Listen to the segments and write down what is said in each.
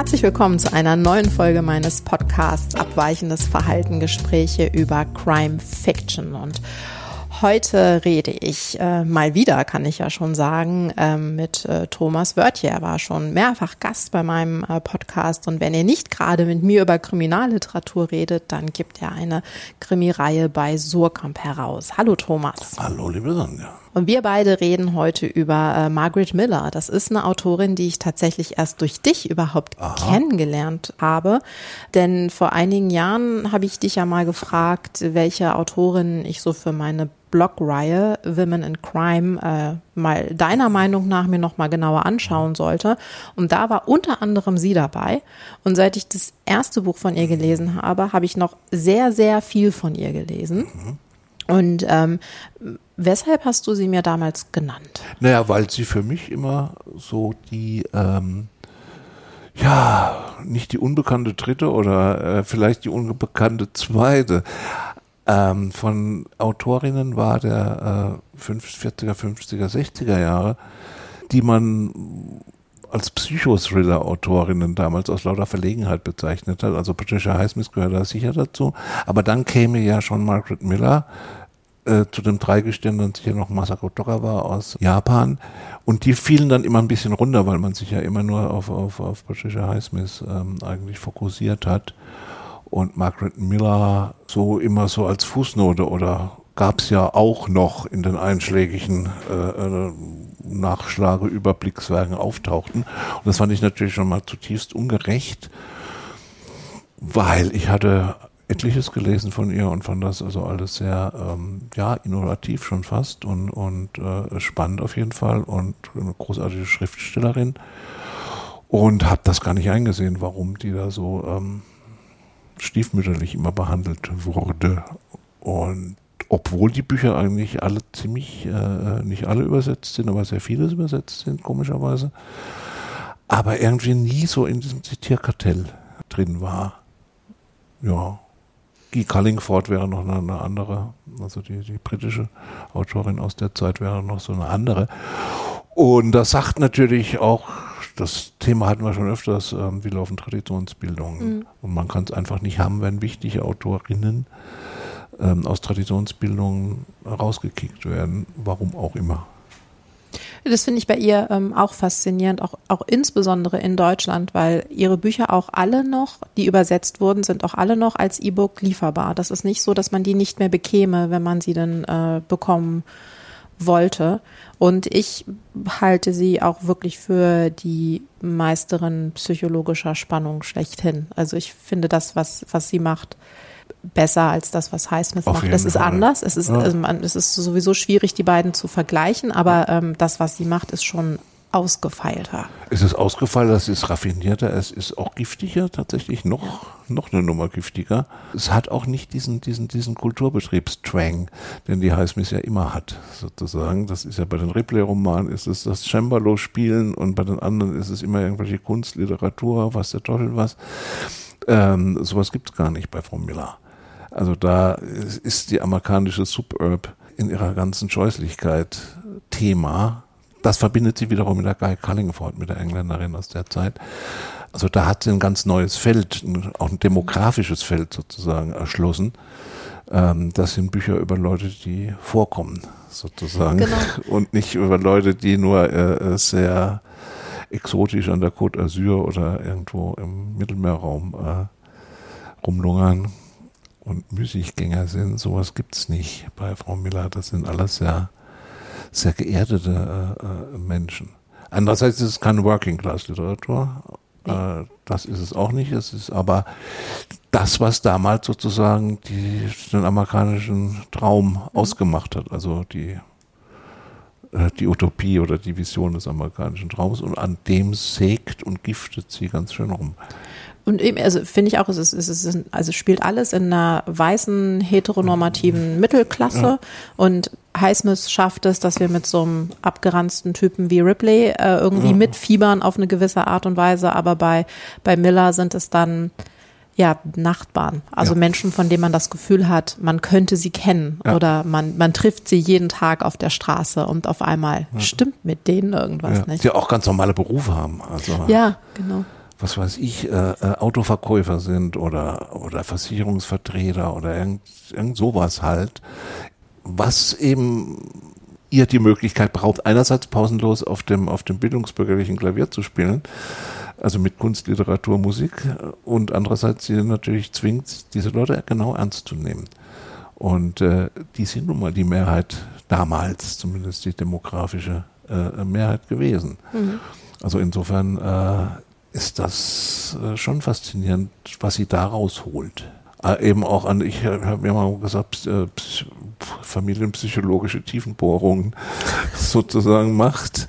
Herzlich willkommen zu einer neuen Folge meines Podcasts Abweichendes Verhalten Gespräche über Crime Fiction und Heute rede ich äh, mal wieder, kann ich ja schon sagen, ähm, mit äh, Thomas Wörtje. Er war schon mehrfach Gast bei meinem äh, Podcast. Und wenn er nicht gerade mit mir über Kriminalliteratur redet, dann gibt er eine Krimireihe bei Surkamp heraus. Hallo Thomas. Hallo liebe Sonja. Und wir beide reden heute über äh, Margaret Miller. Das ist eine Autorin, die ich tatsächlich erst durch dich überhaupt Aha. kennengelernt habe. Denn vor einigen Jahren habe ich dich ja mal gefragt, welche Autorin ich so für meine Blogreihe Women in Crime äh, mal deiner Meinung nach mir noch mal genauer anschauen sollte. Und da war unter anderem sie dabei. Und seit ich das erste Buch von ihr gelesen habe, habe ich noch sehr, sehr viel von ihr gelesen. Und ähm, weshalb hast du sie mir damals genannt? Naja, weil sie für mich immer so die ähm ja, nicht die unbekannte dritte oder äh, vielleicht die unbekannte zweite, ähm, von Autorinnen war der äh, 40er, 50er, 60er Jahre, die man als Psychothriller-Autorinnen damals aus lauter Verlegenheit bezeichnet hat. Also Patricia Highsmith gehört da sicher dazu. Aber dann käme ja schon Margaret Miller, äh, zu dem Dreigestirn dann sicher noch Masako Tokawa aus Japan. Und die fielen dann immer ein bisschen runter, weil man sich ja immer nur auf, auf, auf Patricia Highsmith ähm, eigentlich fokussiert hat und Margaret Miller so immer so als Fußnote oder gab es ja auch noch in den einschlägigen äh, äh, Nachschlage Überblickswerken auftauchten. Und das fand ich natürlich schon mal zutiefst ungerecht, weil ich hatte etliches gelesen von ihr und fand das also alles sehr ähm, ja innovativ schon fast und und äh, spannend auf jeden Fall und eine großartige Schriftstellerin und habe das gar nicht eingesehen, warum die da so ähm, stiefmütterlich immer behandelt wurde. Und obwohl die Bücher eigentlich alle ziemlich, äh, nicht alle übersetzt sind, aber sehr vieles übersetzt sind, komischerweise, aber irgendwie nie so in diesem Zitierkartell drin war. Ja. Guy Cullingford wäre noch eine, eine andere, also die, die britische Autorin aus der Zeit wäre noch so eine andere. Und das sagt natürlich auch das Thema hatten wir schon öfters, ähm, wie laufen Traditionsbildungen. Mhm. Und man kann es einfach nicht haben, wenn wichtige Autorinnen ähm, aus Traditionsbildungen rausgekickt werden, warum auch immer. Das finde ich bei ihr ähm, auch faszinierend, auch, auch insbesondere in Deutschland, weil ihre Bücher auch alle noch, die übersetzt wurden, sind auch alle noch als E-Book lieferbar. Das ist nicht so, dass man die nicht mehr bekäme, wenn man sie dann äh, bekommen wollte. Und ich halte sie auch wirklich für die Meisterin psychologischer Spannung schlechthin. Also ich finde das, was, was sie macht, besser als das, was Highsmith macht. Es ist Fall. anders. Es ist, ja. also man, es ist sowieso schwierig, die beiden zu vergleichen, aber ähm, das, was sie macht, ist schon ausgefeilter. Es ist ausgefeilter, es ist raffinierter, es ist auch giftiger, tatsächlich noch, noch eine Nummer giftiger. Es hat auch nicht diesen, diesen, diesen Kulturbetriebstrang, den die Highsmith ja immer hat, sozusagen. Das ist ja bei den Ripley-Romanen ist es das Cembalo-Spielen und bei den anderen ist es immer irgendwelche Kunstliteratur, was der Teufel was. Ähm, sowas gibt's gar nicht bei Frau Miller. Also da ist die amerikanische Suburb in ihrer ganzen Scheußlichkeit Thema das verbindet sie wiederum mit der Guy Cullingford, mit der Engländerin aus der Zeit. Also da hat sie ein ganz neues Feld, auch ein demografisches Feld sozusagen erschlossen. Ähm, das sind Bücher über Leute, die vorkommen, sozusagen. Genau. Und nicht über Leute, die nur äh, sehr exotisch an der Côte d'Azur oder irgendwo im Mittelmeerraum äh, rumlungern und Müßiggänger sind. Sowas gibt's nicht bei Frau Miller. Das sind alles sehr sehr geerdete äh, äh, Menschen. Andererseits ist es keine Working-Class-Literatur. Äh, das ist es auch nicht. Es ist aber das, was damals sozusagen die, den amerikanischen Traum mhm. ausgemacht hat. Also die, äh, die Utopie oder die Vision des amerikanischen Traums. Und an dem sägt und giftet sie ganz schön rum. Und eben, also finde ich auch, es ist, es ist, also spielt alles in einer weißen, heteronormativen Mittelklasse ja. und Highsmith schafft es, dass wir mit so einem abgeranzten Typen wie Ripley äh, irgendwie ja. mitfiebern auf eine gewisse Art und Weise, aber bei, bei Miller sind es dann ja, Nachbarn, also ja. Menschen, von denen man das Gefühl hat, man könnte sie kennen ja. oder man, man trifft sie jeden Tag auf der Straße und auf einmal ja. stimmt mit denen irgendwas nicht. Die auch ganz normale Berufe haben. Also ja, genau was weiß ich, äh, äh, Autoverkäufer sind oder, oder Versicherungsvertreter oder irgend, irgend sowas halt, was eben ihr die Möglichkeit braucht, einerseits pausenlos auf dem, auf dem bildungsbürgerlichen Klavier zu spielen, also mit Kunst, Literatur, Musik und andererseits sie natürlich zwingt, diese Leute genau ernst zu nehmen. Und äh, die sind nun mal die Mehrheit damals, zumindest die demografische äh, Mehrheit gewesen. Mhm. Also insofern äh, ist das äh, schon faszinierend, was sie da rausholt. Äh, eben auch an, ich habe mir mal gesagt, äh, familienpsychologische Tiefenbohrungen sozusagen macht.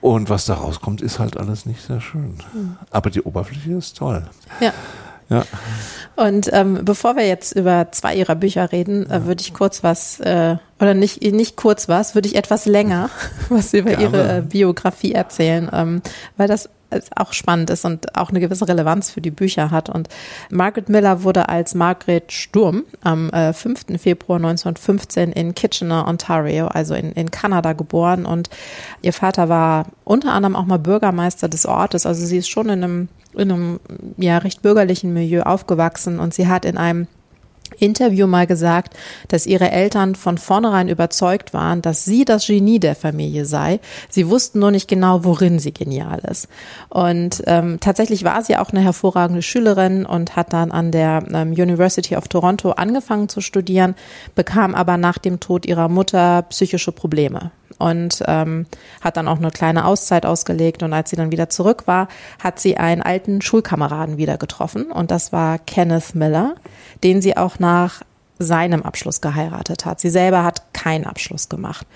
Und was da rauskommt, ist halt alles nicht sehr schön. Mhm. Aber die Oberfläche ist toll. Ja. Ja. Und ähm, bevor wir jetzt über zwei ihrer Bücher reden, äh, würde ich kurz was, äh, oder nicht, nicht kurz was, würde ich etwas länger was über Gerne. ihre äh, Biografie erzählen, ähm, weil das auch spannend ist und auch eine gewisse Relevanz für die Bücher hat. Und Margaret Miller wurde als Margaret Sturm am äh, 5. Februar 1915 in Kitchener, Ontario, also in, in Kanada geboren. Und ihr Vater war unter anderem auch mal Bürgermeister des Ortes. Also sie ist schon in einem, in einem ja, recht bürgerlichen Milieu aufgewachsen und sie hat in einem Interview mal gesagt, dass ihre Eltern von vornherein überzeugt waren, dass sie das Genie der Familie sei. Sie wussten nur nicht genau, worin sie genial ist. Und ähm, tatsächlich war sie auch eine hervorragende Schülerin und hat dann an der ähm, University of Toronto angefangen zu studieren, bekam aber nach dem Tod ihrer Mutter psychische Probleme und ähm, hat dann auch eine kleine Auszeit ausgelegt. Und als sie dann wieder zurück war, hat sie einen alten Schulkameraden wieder getroffen und das war Kenneth Miller, den sie auch nach seinem Abschluss geheiratet hat. Sie selber hat keinen Abschluss gemacht.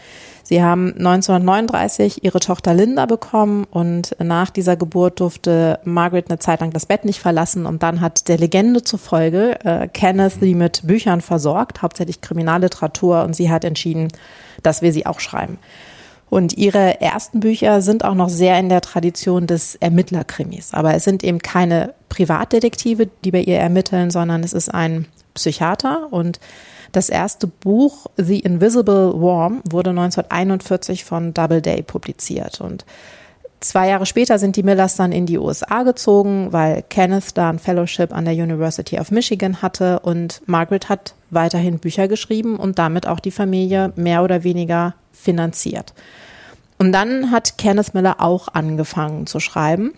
Sie haben 1939 ihre Tochter Linda bekommen und nach dieser Geburt durfte Margaret eine Zeit lang das Bett nicht verlassen und dann hat der Legende zufolge äh, Kenneth sie mit Büchern versorgt, hauptsächlich Kriminalliteratur und sie hat entschieden, dass wir sie auch schreiben. Und ihre ersten Bücher sind auch noch sehr in der Tradition des Ermittlerkrimis. Aber es sind eben keine Privatdetektive, die bei ihr ermitteln, sondern es ist ein Psychiater. Und das erste Buch, The Invisible Worm, wurde 1941 von Doubleday publiziert. Und zwei Jahre später sind die Millers dann in die USA gezogen, weil Kenneth da ein Fellowship an der University of Michigan hatte und Margaret hat weiterhin Bücher geschrieben und damit auch die Familie mehr oder weniger finanziert. Und dann hat Kenneth Miller auch angefangen zu schreiben.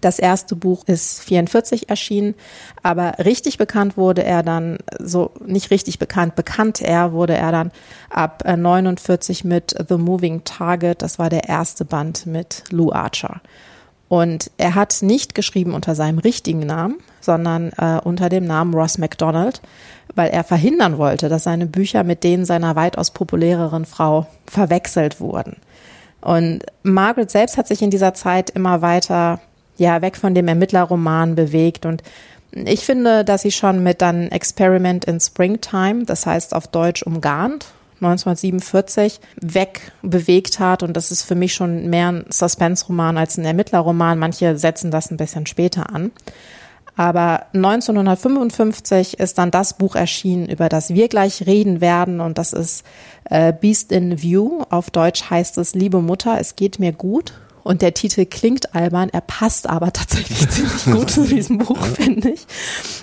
Das erste Buch ist 44 erschienen, aber richtig bekannt wurde er dann, so nicht richtig bekannt, bekannt er wurde er dann ab 49 mit The Moving Target. Das war der erste Band mit Lou Archer. Und er hat nicht geschrieben unter seinem richtigen Namen, sondern äh, unter dem Namen Ross MacDonald, weil er verhindern wollte, dass seine Bücher mit denen seiner weitaus populäreren Frau verwechselt wurden. Und Margaret selbst hat sich in dieser Zeit immer weiter ja weg von dem Ermittlerroman bewegt und ich finde, dass sie schon mit dann Experiment in Springtime, das heißt auf Deutsch umgarnt, 1947 wegbewegt hat. Und das ist für mich schon mehr ein Suspense-Roman als ein Ermittlerroman. Manche setzen das ein bisschen später an. Aber 1955 ist dann das Buch erschienen, über das wir gleich reden werden. Und das ist äh, Beast in View. Auf Deutsch heißt es Liebe Mutter, es geht mir gut. Und der Titel klingt albern, er passt aber tatsächlich ziemlich gut zu diesem Buch, finde ich.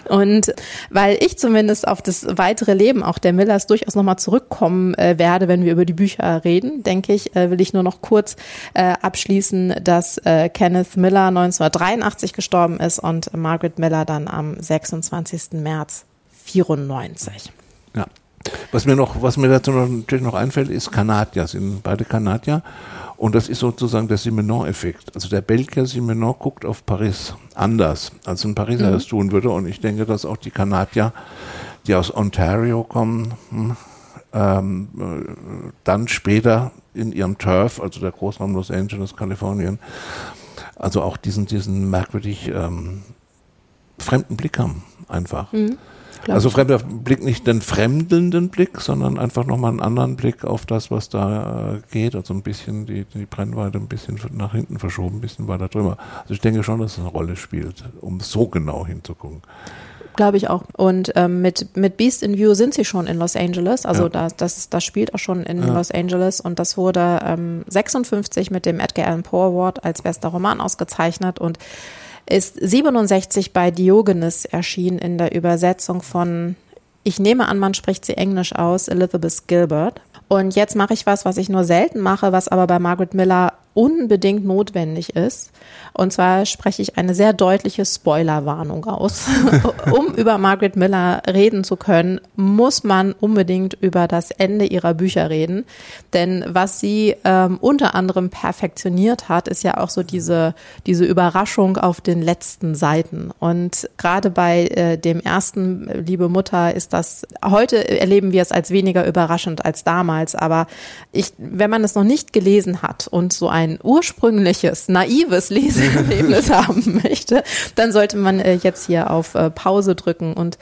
Und weil ich zumindest auf das weitere Leben auch der Millers durchaus nochmal zurückkommen äh, werde, wenn wir über die Bücher reden, denke ich, äh, will ich nur noch kurz äh, abschließen, dass äh, Kenneth Miller 1983 gestorben ist und Margaret Miller dann am 26. März 94. Ja. Was mir noch, was mir dazu natürlich noch einfällt, ist Kanadier, sind beide Kanadier. Und das ist sozusagen der Simenon-Effekt. Also der Belgier Simenon guckt auf Paris anders, als ein Pariser mhm. das tun würde. Und ich denke, dass auch die Kanadier, die aus Ontario kommen, hm, ähm, äh, dann später in ihrem Turf, also der Großraum Los Angeles, Kalifornien, also auch diesen, diesen merkwürdig ähm, fremden Blick haben, einfach. Mhm. Also fremder Blick, nicht den fremdelnden Blick, sondern einfach nochmal einen anderen Blick auf das, was da äh, geht. Also ein bisschen die, die Brennweite ein bisschen nach hinten verschoben, ein bisschen weiter drüber. Also ich denke schon, dass es eine Rolle spielt, um so genau hinzugucken. glaube ich auch. Und ähm, mit, mit Beast in View sind sie schon in Los Angeles. Also Ja. das, das, das spielt auch schon in Ja. Los Angeles und das wurde ähm, 56 mit dem Edgar Allan Poe Award als bester Roman ausgezeichnet und ist 67 bei Diogenes erschienen in der Übersetzung von, ich nehme an, man spricht sie englisch aus, Elizabeth Gilbert. Und jetzt mache ich was, was ich nur selten mache, was aber bei Margaret Miller unbedingt notwendig ist. Und zwar spreche ich eine sehr deutliche Spoilerwarnung aus. um über Margaret Miller reden zu können, muss man unbedingt über das Ende ihrer Bücher reden. Denn was sie ähm, unter anderem perfektioniert hat, ist ja auch so diese, diese Überraschung auf den letzten Seiten. Und gerade bei äh, dem ersten, liebe Mutter, ist das, heute erleben wir es als weniger überraschend als damals. Aber ich, wenn man es noch nicht gelesen hat und so ein ursprüngliches, naives Leseerlebnis haben möchte, dann sollte man äh, jetzt hier auf äh, Pause drücken und,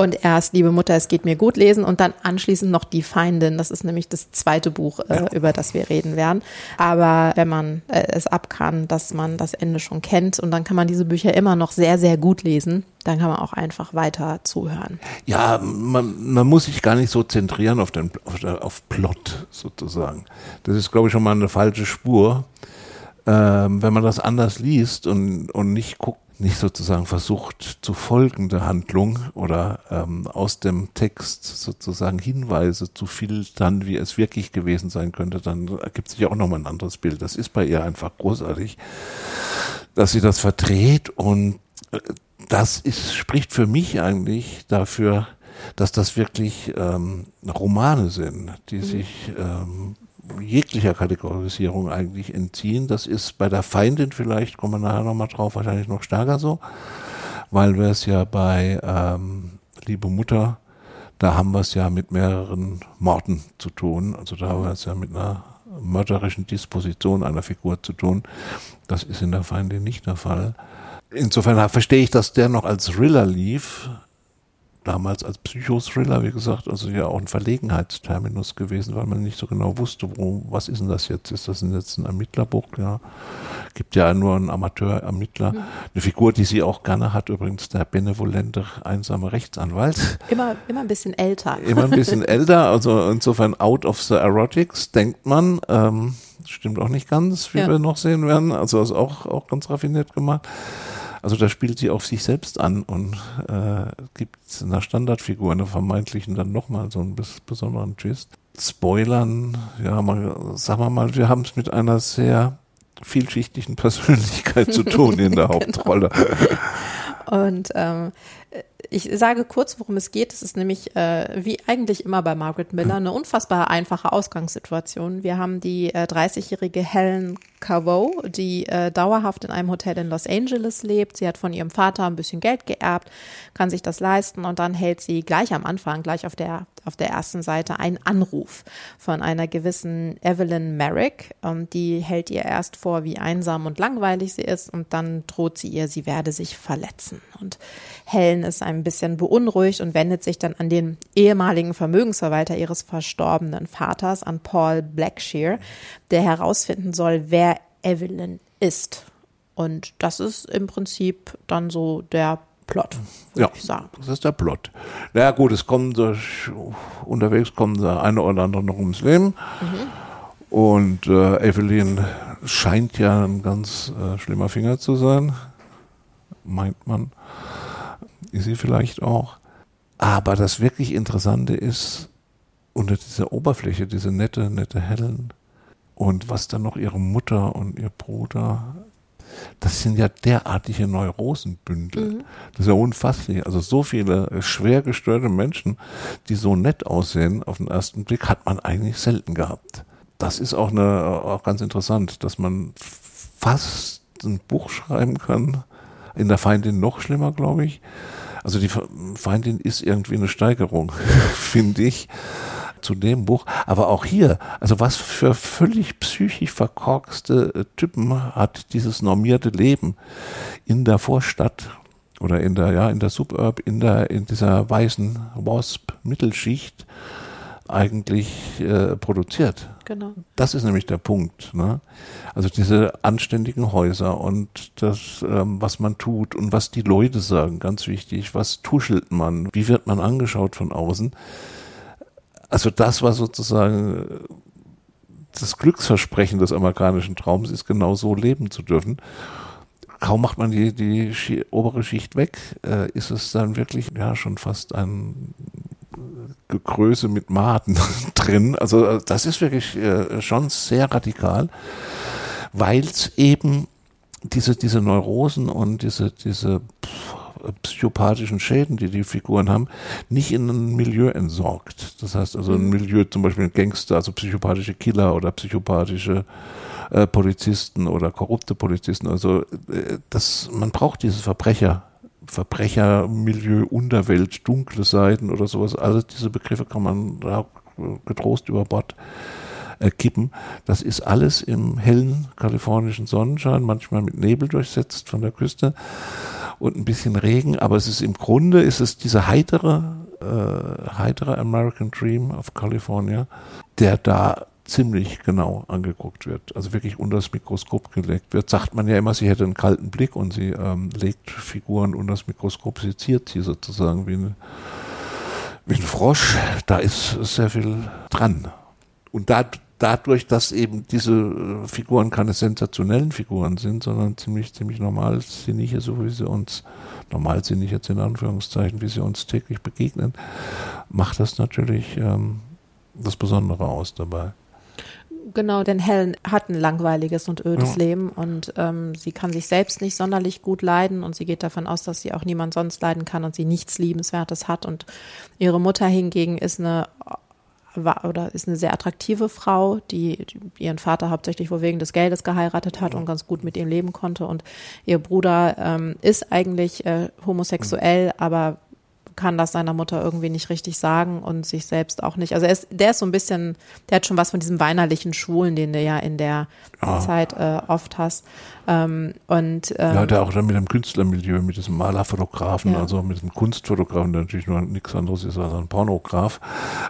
und erst, liebe Mutter, es geht mir gut lesen und dann anschließend noch Die Feindin. Das ist nämlich das zweite Buch, äh, über das wir reden werden. Aber wenn man äh, es ab kann, dass man das Ende schon kennt und dann kann man diese Bücher immer noch sehr, sehr gut lesen, dann kann man auch einfach weiter zuhören. Ja, man, man muss sich gar nicht so zentrieren auf den auf, auf Plot sozusagen. Das ist, glaube ich, schon mal eine falsche Spur. Ähm, wenn man das anders liest und, und nicht guckt, nicht sozusagen versucht zu folgen der Handlung oder ähm, aus dem Text sozusagen Hinweise zu filtern, wie es wirklich gewesen sein könnte, dann ergibt sich auch nochmal ein anderes Bild. Das ist bei ihr einfach großartig, dass sie das verdreht und äh, das ist, spricht für mich eigentlich dafür, dass das wirklich ähm, Romane sind, die sich ähm, jeglicher Kategorisierung eigentlich entziehen. Das ist bei der Feindin vielleicht, kommen wir nachher nochmal drauf, wahrscheinlich noch stärker so, weil wir es ja bei ähm, Liebe Mutter, da haben wir es ja mit mehreren Morden zu tun. Also da haben wir es ja mit einer mörderischen Disposition einer Figur zu tun. Das ist in der Feindin nicht der Fall. Insofern verstehe ich, dass der noch als Thriller lief, damals als Psychothriller, wie gesagt, also ja auch ein Verlegenheitsterminus gewesen, weil man nicht so genau wusste, wo, was ist denn das jetzt? Ist das denn jetzt ein Ermittlerbuch? Ja, gibt ja nur einen Amateur-Ermittler. Eine Figur, die sie auch gerne hat, übrigens der benevolente, einsame Rechtsanwalt. Immer, immer ein bisschen älter. Immer ein bisschen älter, also insofern out of the erotics, denkt man. Ähm, stimmt auch nicht ganz, wie Ja. wir noch sehen werden. Also ist auch, auch ganz raffiniert gemacht. Also da spielt sie auf sich selbst an und äh, gibt einer Standardfigur, einer vermeintlichen, dann nochmal so einen bes besonderen Twist. Spoilern, ja, mal, sagen wir mal, wir haben es mit einer sehr vielschichtigen Persönlichkeit zu tun in der Hauptrolle. Und ähm, ich sage kurz, worum es geht. Es ist nämlich, äh, wie eigentlich immer bei Margaret Miller, eine unfassbar einfache Ausgangssituation. Wir haben die äh, 30-jährige Helen Cavo, die äh, dauerhaft in einem Hotel in Los Angeles lebt. Sie hat von ihrem Vater ein bisschen Geld geerbt, kann sich das leisten und dann hält sie gleich am Anfang, gleich auf der auf der ersten Seite einen Anruf von einer gewissen Evelyn Merrick. Und die hält ihr erst vor, wie einsam und langweilig sie ist und dann droht sie ihr, sie werde sich verletzen. Und Helen ist ein bisschen beunruhigt und wendet sich dann an den ehemaligen Vermögensverwalter ihres verstorbenen Vaters, an Paul Blackshear, der herausfinden soll, wer Evelyn ist. Und das ist im Prinzip dann so der Plot, würde Ja. ich sagen. Das ist der Plot. Na gut, es kommen durch, unterwegs kommen der eine oder andere noch ums Leben. Und äh, Evelyn scheint ja ein ganz äh, schlimmer Finger zu sein. Meint man. Ist sie vielleicht auch. Aber das wirklich Interessante ist, unter dieser Oberfläche, diese nette, nette Helen und was dann noch ihre Mutter und ihr Bruder, das sind ja derartige Neurosenbündel. Das ist ja unfasslich. Also so viele schwer gestörte Menschen, die so nett aussehen auf den ersten Blick, hat man eigentlich selten gehabt. Das ist auch, eine, auch ganz interessant, dass man fast ein Buch schreiben kann. In der Feindin noch schlimmer, glaube ich. Also die Fe- Feindin ist irgendwie eine Steigerung, finde ich, zu dem Buch. Aber auch hier, also was für völlig psychisch verkorkste äh, Typen hat dieses normierte Leben in der Vorstadt oder in der, ja, in der Suburb, in der, in dieser weißen Wasp-Mittelschicht eigentlich äh, produziert. Genau. Das ist nämlich der Punkt. Ne? Also diese anständigen Häuser und das, ähm, was man tut und was die Leute sagen, ganz wichtig. Was tuschelt man? Wie wird man angeschaut von außen? Also das war sozusagen das Glücksversprechen des amerikanischen Traums ist, genau so leben zu dürfen. Kaum macht man die, die obere Schicht weg, äh, ist es dann wirklich ja schon fast ein Gegröße mit Maden drin. Also äh, das ist wirklich äh, schon sehr radikal, weil es eben diese, diese Neurosen und diese, diese psychopathischen Schäden, die die Figuren haben, nicht in ein Milieu entsorgt. Das heißt also ein mhm. Milieu, zum Beispiel Gangster, also psychopathische Killer oder psychopathische äh, Polizisten oder korrupte Polizisten. Also äh, das, man braucht diese Verbrecher Verbrechermilieu, Unterwelt, dunkle Seiten oder sowas. Alle diese Begriffe kann man da getrost über Bord äh, kippen. Das ist alles im hellen kalifornischen Sonnenschein, manchmal mit Nebel durchsetzt von der Küste und ein bisschen Regen, aber es ist im Grunde ist es dieser heitere, äh, heitere American Dream of California, der da ziemlich genau angeguckt wird, also wirklich unter das Mikroskop gelegt wird. Sagt man ja immer, sie hätte einen kalten Blick und sie ähm, legt Figuren unter das Mikroskop, seziert sie sozusagen wie, eine, wie ein Frosch. Da ist sehr viel dran. Und da, dadurch, dass eben diese äh, Figuren keine sensationellen Figuren sind, sondern ziemlich, ziemlich normalsinnige, so wie sie uns, normalsinnig jetzt in Anführungszeichen, wie sie uns täglich begegnen, macht das natürlich ähm, das Besondere aus dabei. Genau, denn Helen hat ein langweiliges und ödes ja. Leben und ähm, sie kann sich selbst nicht sonderlich gut leiden und sie geht davon aus, dass sie auch niemand sonst leiden kann und sie nichts Liebenswertes hat und ihre Mutter hingegen ist eine war oder ist eine sehr attraktive Frau, die, ihren Vater hauptsächlich wohl wegen des Geldes geheiratet hat und ganz gut mit ihm leben konnte. Und ihr Bruder ähm, ist eigentlich äh, homosexuell, aber kann das seiner Mutter irgendwie nicht richtig sagen und sich selbst auch nicht. Also er ist, der ist so ein bisschen, der hat schon was von diesem weinerlichen Schwulen, den du ja in der ja. Zeit äh, oft hast. Ähm, und ähm, ja, der auch dann mit dem Künstlermilieu, mit diesem Malerfotografen, ja. also mit dem Kunstfotografen, der natürlich nur nichts anderes ist als ein Pornograf.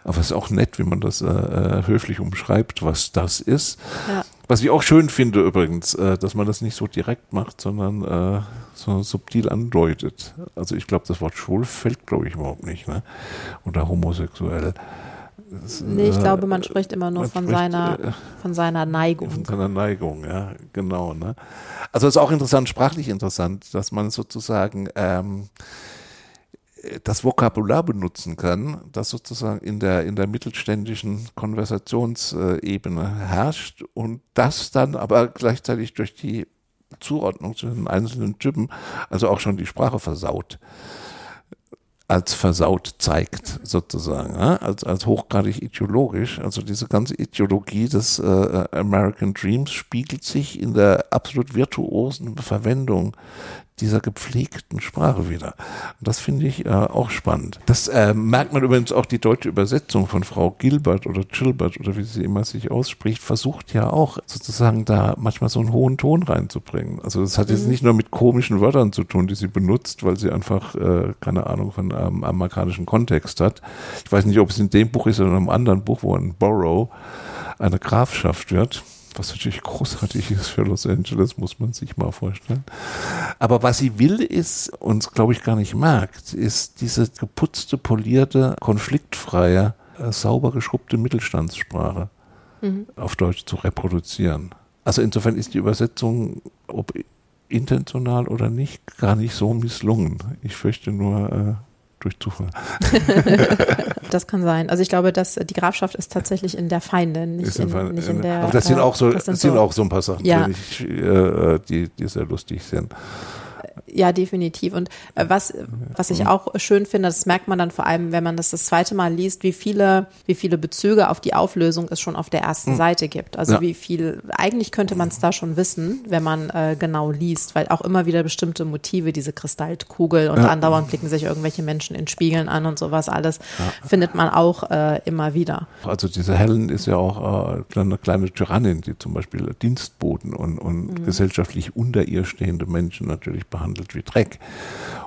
Aber es ist auch nett, wie man das äh, äh, höflich umschreibt, was das ist. Ja. Was ich auch schön finde übrigens, äh, dass man das nicht so direkt macht, sondern äh, so subtil andeutet. Also ich glaube, das Wort schwul fällt, glaube ich, überhaupt nicht. Ne? Oder homosexuell. Das, nee, ich äh, glaube, man spricht immer nur von spricht, seiner, äh, von seiner Neigung. Von seiner Neigung, ja, genau. Ne? Also es ist auch interessant, sprachlich interessant, dass man sozusagen ähm, das Vokabular benutzen kann, das sozusagen in der, in der mittelständischen Konversationsebene herrscht und das dann aber gleichzeitig durch die Zuordnung zu den einzelnen Typen, also auch schon die Sprache versaut als versaut zeigt, sozusagen, als, als hochgradig ideologisch. Also diese ganze Ideologie des äh, American Dreams spiegelt sich in der absolut virtuosen Verwendung dieser gepflegten Sprache wieder. Und das finde ich äh, auch spannend. Das äh, merkt man übrigens auch die deutsche Übersetzung von Frau Gilbert oder Gilbert oder wie sie immer sich ausspricht, versucht ja auch sozusagen da manchmal so einen hohen Ton reinzubringen. Also das hat mhm. jetzt nicht nur mit komischen Wörtern zu tun, die sie benutzt, weil sie einfach äh, keine Ahnung von einem amerikanischen Kontext hat. Ich weiß nicht, ob es in dem Buch ist oder in einem anderen Buch, wo ein Borough eine Grafschaft wird was natürlich großartig ist für Los Angeles, muss man sich mal vorstellen. Aber was sie will, ist, und glaube ich gar nicht merkt, ist diese geputzte, polierte, konfliktfreie, äh, sauber geschrubbte Mittelstandssprache mhm. auf Deutsch zu reproduzieren. Also insofern ist die Übersetzung, ob intentional oder nicht, gar nicht so misslungen. Ich fürchte nur, äh, durch Zufall. das kann sein. Also ich glaube, dass die Grafschaft ist tatsächlich in der Feindin, nicht, in, Fall, nicht in, der. Aber das sind auch so, das sind, das sind so, auch so ein paar Sachen, ja. die, ich, äh, die, die sehr lustig sind. Ja, definitiv. Und äh, was, was ich auch schön finde, das merkt man dann vor allem, wenn man das das zweite Mal liest, wie viele, wie viele Bezüge auf die Auflösung es schon auf der ersten mhm. Seite gibt. Also ja. wie viel, eigentlich könnte man es da schon wissen, wenn man äh, genau liest, weil auch immer wieder bestimmte Motive, diese Kristallkugel und ja. andauernd blicken sich irgendwelche Menschen in Spiegeln an und sowas alles, ja. findet man auch äh, immer wieder. Also diese Helen ist ja auch äh, eine kleine Tyrannin, die zum Beispiel Dienstboten und, und mhm. gesellschaftlich unter ihr stehende Menschen natürlich behandelt behandelt wie Dreck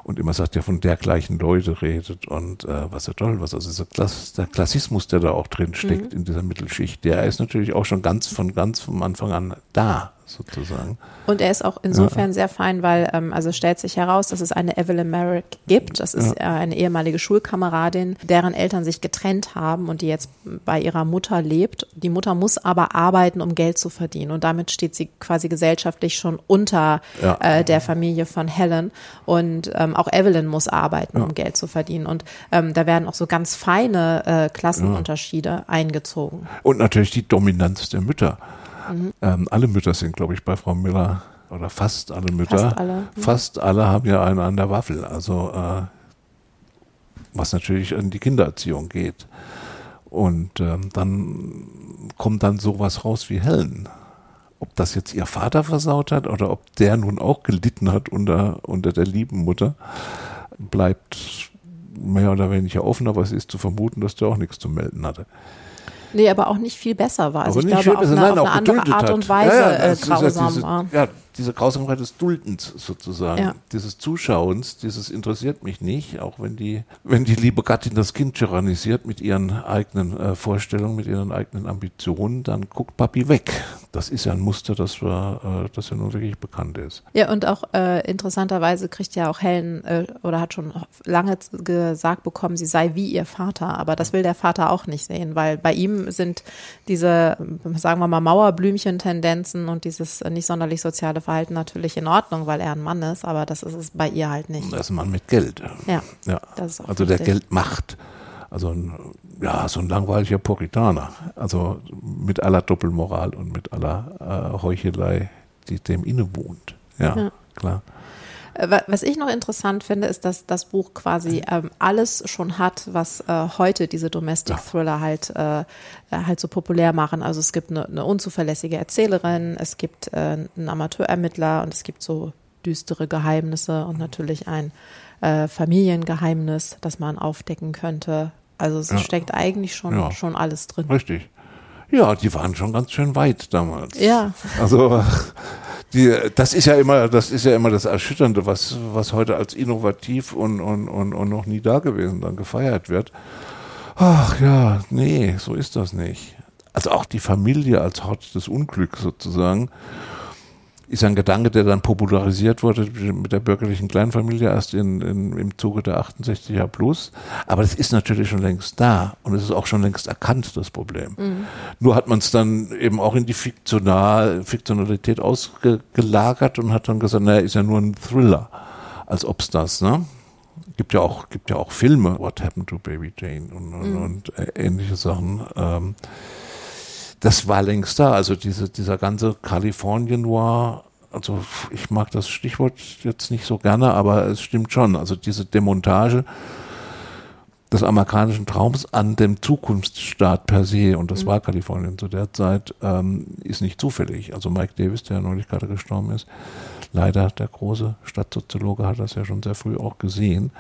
und immer sagt, ja von der gleichen Leute redet und äh, was ja toll, was also dieser Klass, der Klassismus, der da auch drin steckt mhm. in dieser Mittelschicht, der ist natürlich auch schon ganz von ganz vom Anfang an da sozusagen. Und er ist auch insofern ja. sehr fein, weil ähm, also stellt sich heraus, dass es eine Evelyn Merrick gibt. Das ist ja. äh, eine ehemalige Schulkameradin, deren Eltern sich getrennt haben und die jetzt bei ihrer Mutter lebt. Die Mutter muss aber arbeiten, um Geld zu verdienen und damit steht sie quasi gesellschaftlich schon unter ja. äh, der Familie von Helen und ähm, auch Evelyn muss arbeiten, um Geld zu verdienen und ähm, da werden auch so ganz feine äh, Klassenunterschiede eingezogen. Und natürlich die Dominanz der Mütter. Mhm. Ähm, alle Mütter sind, glaube ich, bei Frau Müller oder fast alle Mütter. Fast alle. Mhm. Fast alle haben ja einen an der Waffel. Also äh, was natürlich an die Kindererziehung geht. Und ähm, dann kommt dann sowas raus wie Helen. Ob das jetzt ihr Vater versaut hat oder ob der nun auch gelitten hat unter, unter der lieben Mutter, bleibt mehr oder weniger offen, aber es ist zu vermuten, dass der auch nichts zu melden hatte. Nee, aber auch nicht viel besser war. Also aber ich glaube, auf, eine, auf eine andere Art und Weise ja, ja, äh, grausam diese, war. Ja, diese Grausamkeit des Duldens sozusagen, ja. dieses Zuschauens, dieses interessiert mich nicht, auch wenn die, wenn die liebe Gattin das Kind tyrannisiert mit ihren eigenen äh, Vorstellungen, mit ihren eigenen Ambitionen, dann guckt Papi weg. Das ist ja ein Muster, das, wir, äh, das ja nun wirklich bekannt ist. Ja, und auch äh, interessanterweise kriegt ja auch Helen äh, oder hat schon lange gesagt bekommen, sie sei wie ihr Vater, aber das will der Vater auch nicht sehen, weil bei ihm sind diese, sagen wir mal, Mauerblümchen-Tendenzen und dieses nicht sonderlich soziale Verhalten natürlich in Ordnung, weil er ein Mann ist, aber das ist es bei ihr halt nicht. Das ist ein Mann mit Geld. Ja. ja. also der Geld macht. Also ein, ja, so ein langweiliger Puritaner. Also mit aller Doppelmoral und mit aller äh, Heuchelei, die dem innewohnt. Ja, ja, klar. Äh, was ich noch interessant finde, ist, dass das Buch quasi ähm, alles schon hat, was äh, heute diese Domestic Thriller halt, äh, halt so populär machen. Also es gibt eine, eine unzuverlässige Erzählerin, es gibt äh, einen Amateurermittler und es gibt so düstere Geheimnisse und natürlich ein äh, Familiengeheimnis, das man aufdecken könnte. Also es ja. steckt eigentlich schon, ja. schon alles drin. Richtig. Ja, die waren schon ganz schön weit damals. Ja. Also die, das ist ja immer, das ist ja immer das Erschütternde, was, was heute als innovativ und, und, und, und noch nie da gewesen dann gefeiert wird. Ach ja, nee, so ist das nicht. Also auch die Familie als Hort des Unglücks sozusagen ist ein Gedanke, der dann popularisiert wurde mit der bürgerlichen Kleinfamilie erst in, in, im Zuge der 68er Plus. Aber das ist natürlich schon längst da und es ist auch schon längst erkannt, das Problem. Mhm. Nur hat man es dann eben auch in die Fiktional, Fiktionalität ausgelagert und hat dann gesagt, naja, ist ja nur ein Thriller, als ob's das, ne? Gibt ja auch, gibt ja auch Filme, What Happened to Baby Jane und, und, mhm. und ähnliche Sachen. Ähm, das war längst da. Also diese, dieser ganze Kalifornien Noir, also ich mag das Stichwort jetzt nicht so gerne, aber es stimmt schon. Also diese Demontage des amerikanischen Traums an dem Zukunftsstaat per se, und das mhm. war Kalifornien zu der Zeit, ähm, ist nicht zufällig. Also Mike Davis, der ja neulich gerade gestorben ist, leider der große Stadtsoziologe, hat das ja schon sehr früh auch gesehen.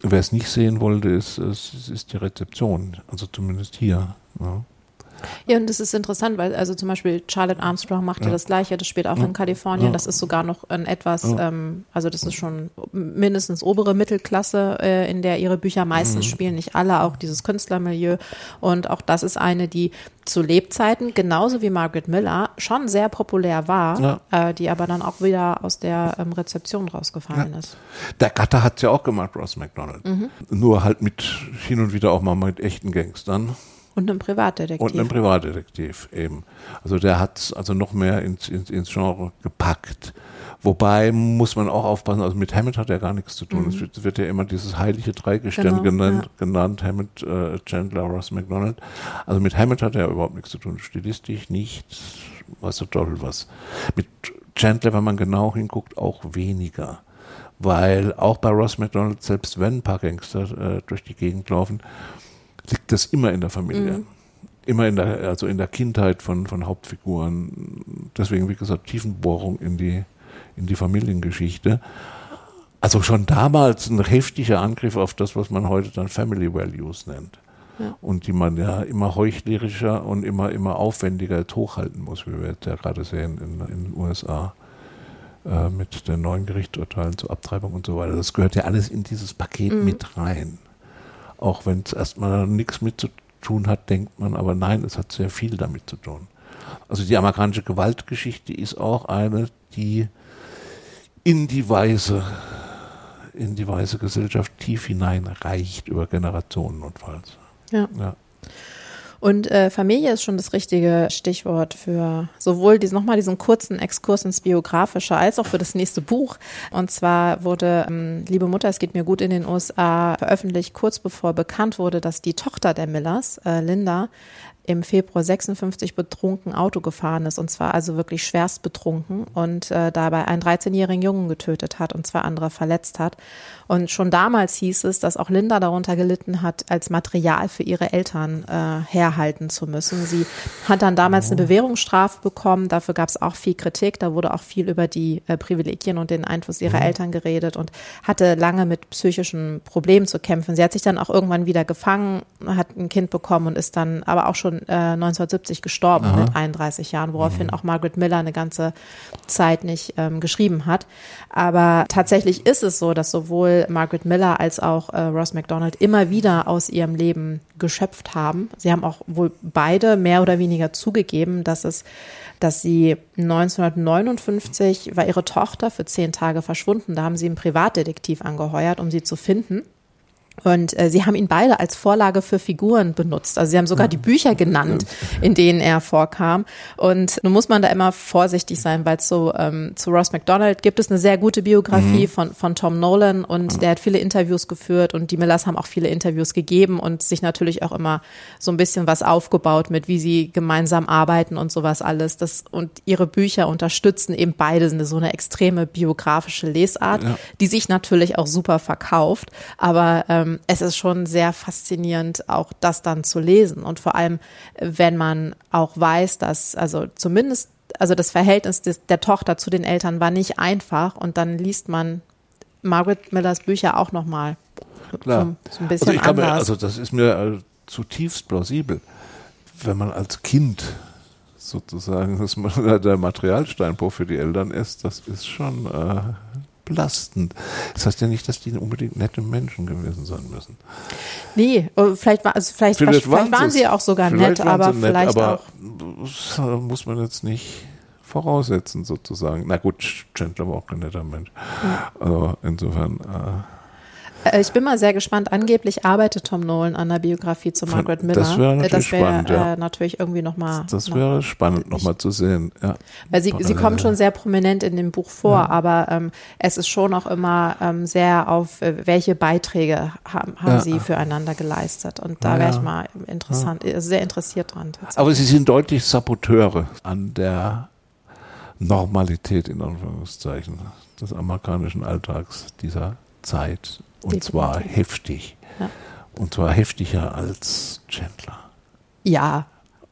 Wer es nicht sehen wollte, ist, ist, ist die Rezeption, also zumindest hier. Ja. Ja, und das ist interessant, weil also zum Beispiel Charlotte Armstrong macht ja, ja das Gleiche, das spielt auch ja. in Kalifornien. Ja. Das ist sogar noch ein etwas, ähm, also das ist schon mindestens obere Mittelklasse, äh, in der ihre Bücher meistens mhm. spielen, nicht alle, auch dieses Künstlermilieu. Und auch das ist eine, die zu Lebzeiten, genauso wie Margaret Miller, schon sehr populär war, äh, die aber dann auch wieder aus der ähm, Rezeption rausgefallen ist. Der Gatter hat es ja auch gemacht, Ross McDonald. Mhm. Nur halt mit hin und wieder auch mal mit echten Gangstern. Und einem Privatdetektiv. Und einem Privatdetektiv eben. Also der hat es also noch mehr ins, ins, ins Genre gepackt. Wobei muss man auch aufpassen, also mit Hammett hat er gar nichts zu tun. Mhm. Es wird, wird, ja immer dieses heilige Dreigestirn genau, genannt, ja. genannt, Hammett, äh, Chandler, Ross McDonald. Also mit Hammett hat er überhaupt nichts zu tun. Stilistisch nicht, was so toll was. Mit Chandler, wenn man genau hinguckt, auch weniger. Weil auch bei Ross McDonald, selbst wenn ein paar Gangster äh, durch die Gegend laufen, liegt das immer in der Familie. Mhm. Immer in der, also in der Kindheit von, von Hauptfiguren. Deswegen, wie gesagt, Tiefenbohrung in die, in die Familiengeschichte. Also schon damals ein heftiger Angriff auf das, was man heute dann Family Values nennt. Ja. Und die man ja immer heuchlerischer und immer, immer aufwendiger hochhalten muss, wie wir jetzt ja gerade sehen in, in den USA. äh, mit den neuen Gerichtsurteilen zur Abtreibung und so weiter. Das gehört ja alles in dieses Paket mhm. mit rein. Auch wenn es erstmal nichts mit zu tun hat, denkt man, aber nein, es hat sehr viel damit zu tun. Also die amerikanische Gewaltgeschichte ist auch eine, die in die Weise, in die weise Gesellschaft tief hineinreicht über Generationen notfalls. Ja. ja. Und äh, Familie ist schon das richtige Stichwort für sowohl diesen, nochmal diesen kurzen Exkurs ins Biografische als auch für das nächste Buch. Und zwar wurde ähm, Liebe Mutter, es geht mir gut in den USA veröffentlicht, kurz bevor bekannt wurde, dass die Tochter der Millers, äh, Linda, im Februar 56 betrunken Auto gefahren ist und zwar also wirklich schwerst betrunken und äh, dabei einen 13-jährigen Jungen getötet hat und zwei andere verletzt hat. Und schon damals hieß es, dass auch Linda darunter gelitten hat, als Material für ihre Eltern äh, herhalten zu müssen. Sie hat dann damals eine Bewährungsstrafe bekommen, dafür gab es auch viel Kritik, da wurde auch viel über die äh, Privilegien und den Einfluss ihrer mhm. Eltern geredet und hatte lange mit psychischen Problemen zu kämpfen. Sie hat sich dann auch irgendwann wieder gefangen, hat ein Kind bekommen und ist dann aber auch schon äh, 1970 gestorben Aha. mit 31 Jahren, woraufhin mhm. auch Margaret Miller eine ganze Zeit nicht ähm, geschrieben hat. Aber tatsächlich ist es so, dass sowohl Margaret Miller als auch äh, Ross MacDonald immer wieder aus ihrem Leben geschöpft haben. Sie haben auch wohl beide mehr oder weniger zugegeben, dass es dass sie 1959 war ihre Tochter für zehn Tage verschwunden. Da haben sie einen Privatdetektiv angeheuert, um sie zu finden. Und äh, sie haben ihn beide als Vorlage für Figuren benutzt. Also sie haben sogar die Bücher genannt, in denen er vorkam. Und nun muss man da immer vorsichtig sein, weil so ähm, zu Ross MacDonald gibt es eine sehr gute Biografie mhm. von, von Tom Nolan und der hat viele Interviews geführt und die Millers haben auch viele Interviews gegeben und sich natürlich auch immer so ein bisschen was aufgebaut mit, wie sie gemeinsam arbeiten und sowas alles. Das, und ihre Bücher unterstützen eben beide so eine extreme biografische Lesart, ja. die sich natürlich auch super verkauft. Aber ähm, ähm, es ist schon sehr faszinierend, auch das dann zu lesen. Und vor allem, wenn man auch weiß, dass, also zumindest, also das Verhältnis des, der Tochter zu den Eltern war nicht einfach. Und dann liest man Margaret Millers Bücher auch nochmal. Klar. So, so ein bisschen also, ich kann mir, also das ist mir äh, zutiefst plausibel. Wenn man als Kind sozusagen dass man der Materialsteinbruch für die Eltern ist, das ist schon äh, belastend. Das heißt ja nicht, dass die unbedingt nette Menschen gewesen sein müssen. Nee, oh, vielleicht, war, also vielleicht, vielleicht, vielleicht waren sie auch sogar nett, aber nett, vielleicht aber auch. muss man jetzt nicht voraussetzen sozusagen. Na gut, Chandler war auch kein netter Mensch. Ja. Also insofern. Äh, ich bin mal sehr gespannt. Angeblich arbeitet Tom Nolan an der Biografie zu Margaret Miller. Das wäre natürlich das wär, spannend, ja. Äh, natürlich irgendwie nochmal. Das, das wäre spannend, nochmal zu sehen. Ja. Weil sie, sie kommt schon sehr prominent in dem Buch vor, ja. aber ähm, es ist schon auch immer ähm, sehr auf, äh, welche Beiträge haben, haben sie füreinander geleistet. Und da wäre ich mal interessant, sehr interessiert dran. Aber sie sind deutlich Saboteure an der Normalität in Anführungszeichen des amerikanischen Alltags dieser Zeit und Definitiv. zwar heftig. Ja. Und zwar heftiger als Chandler. Ja,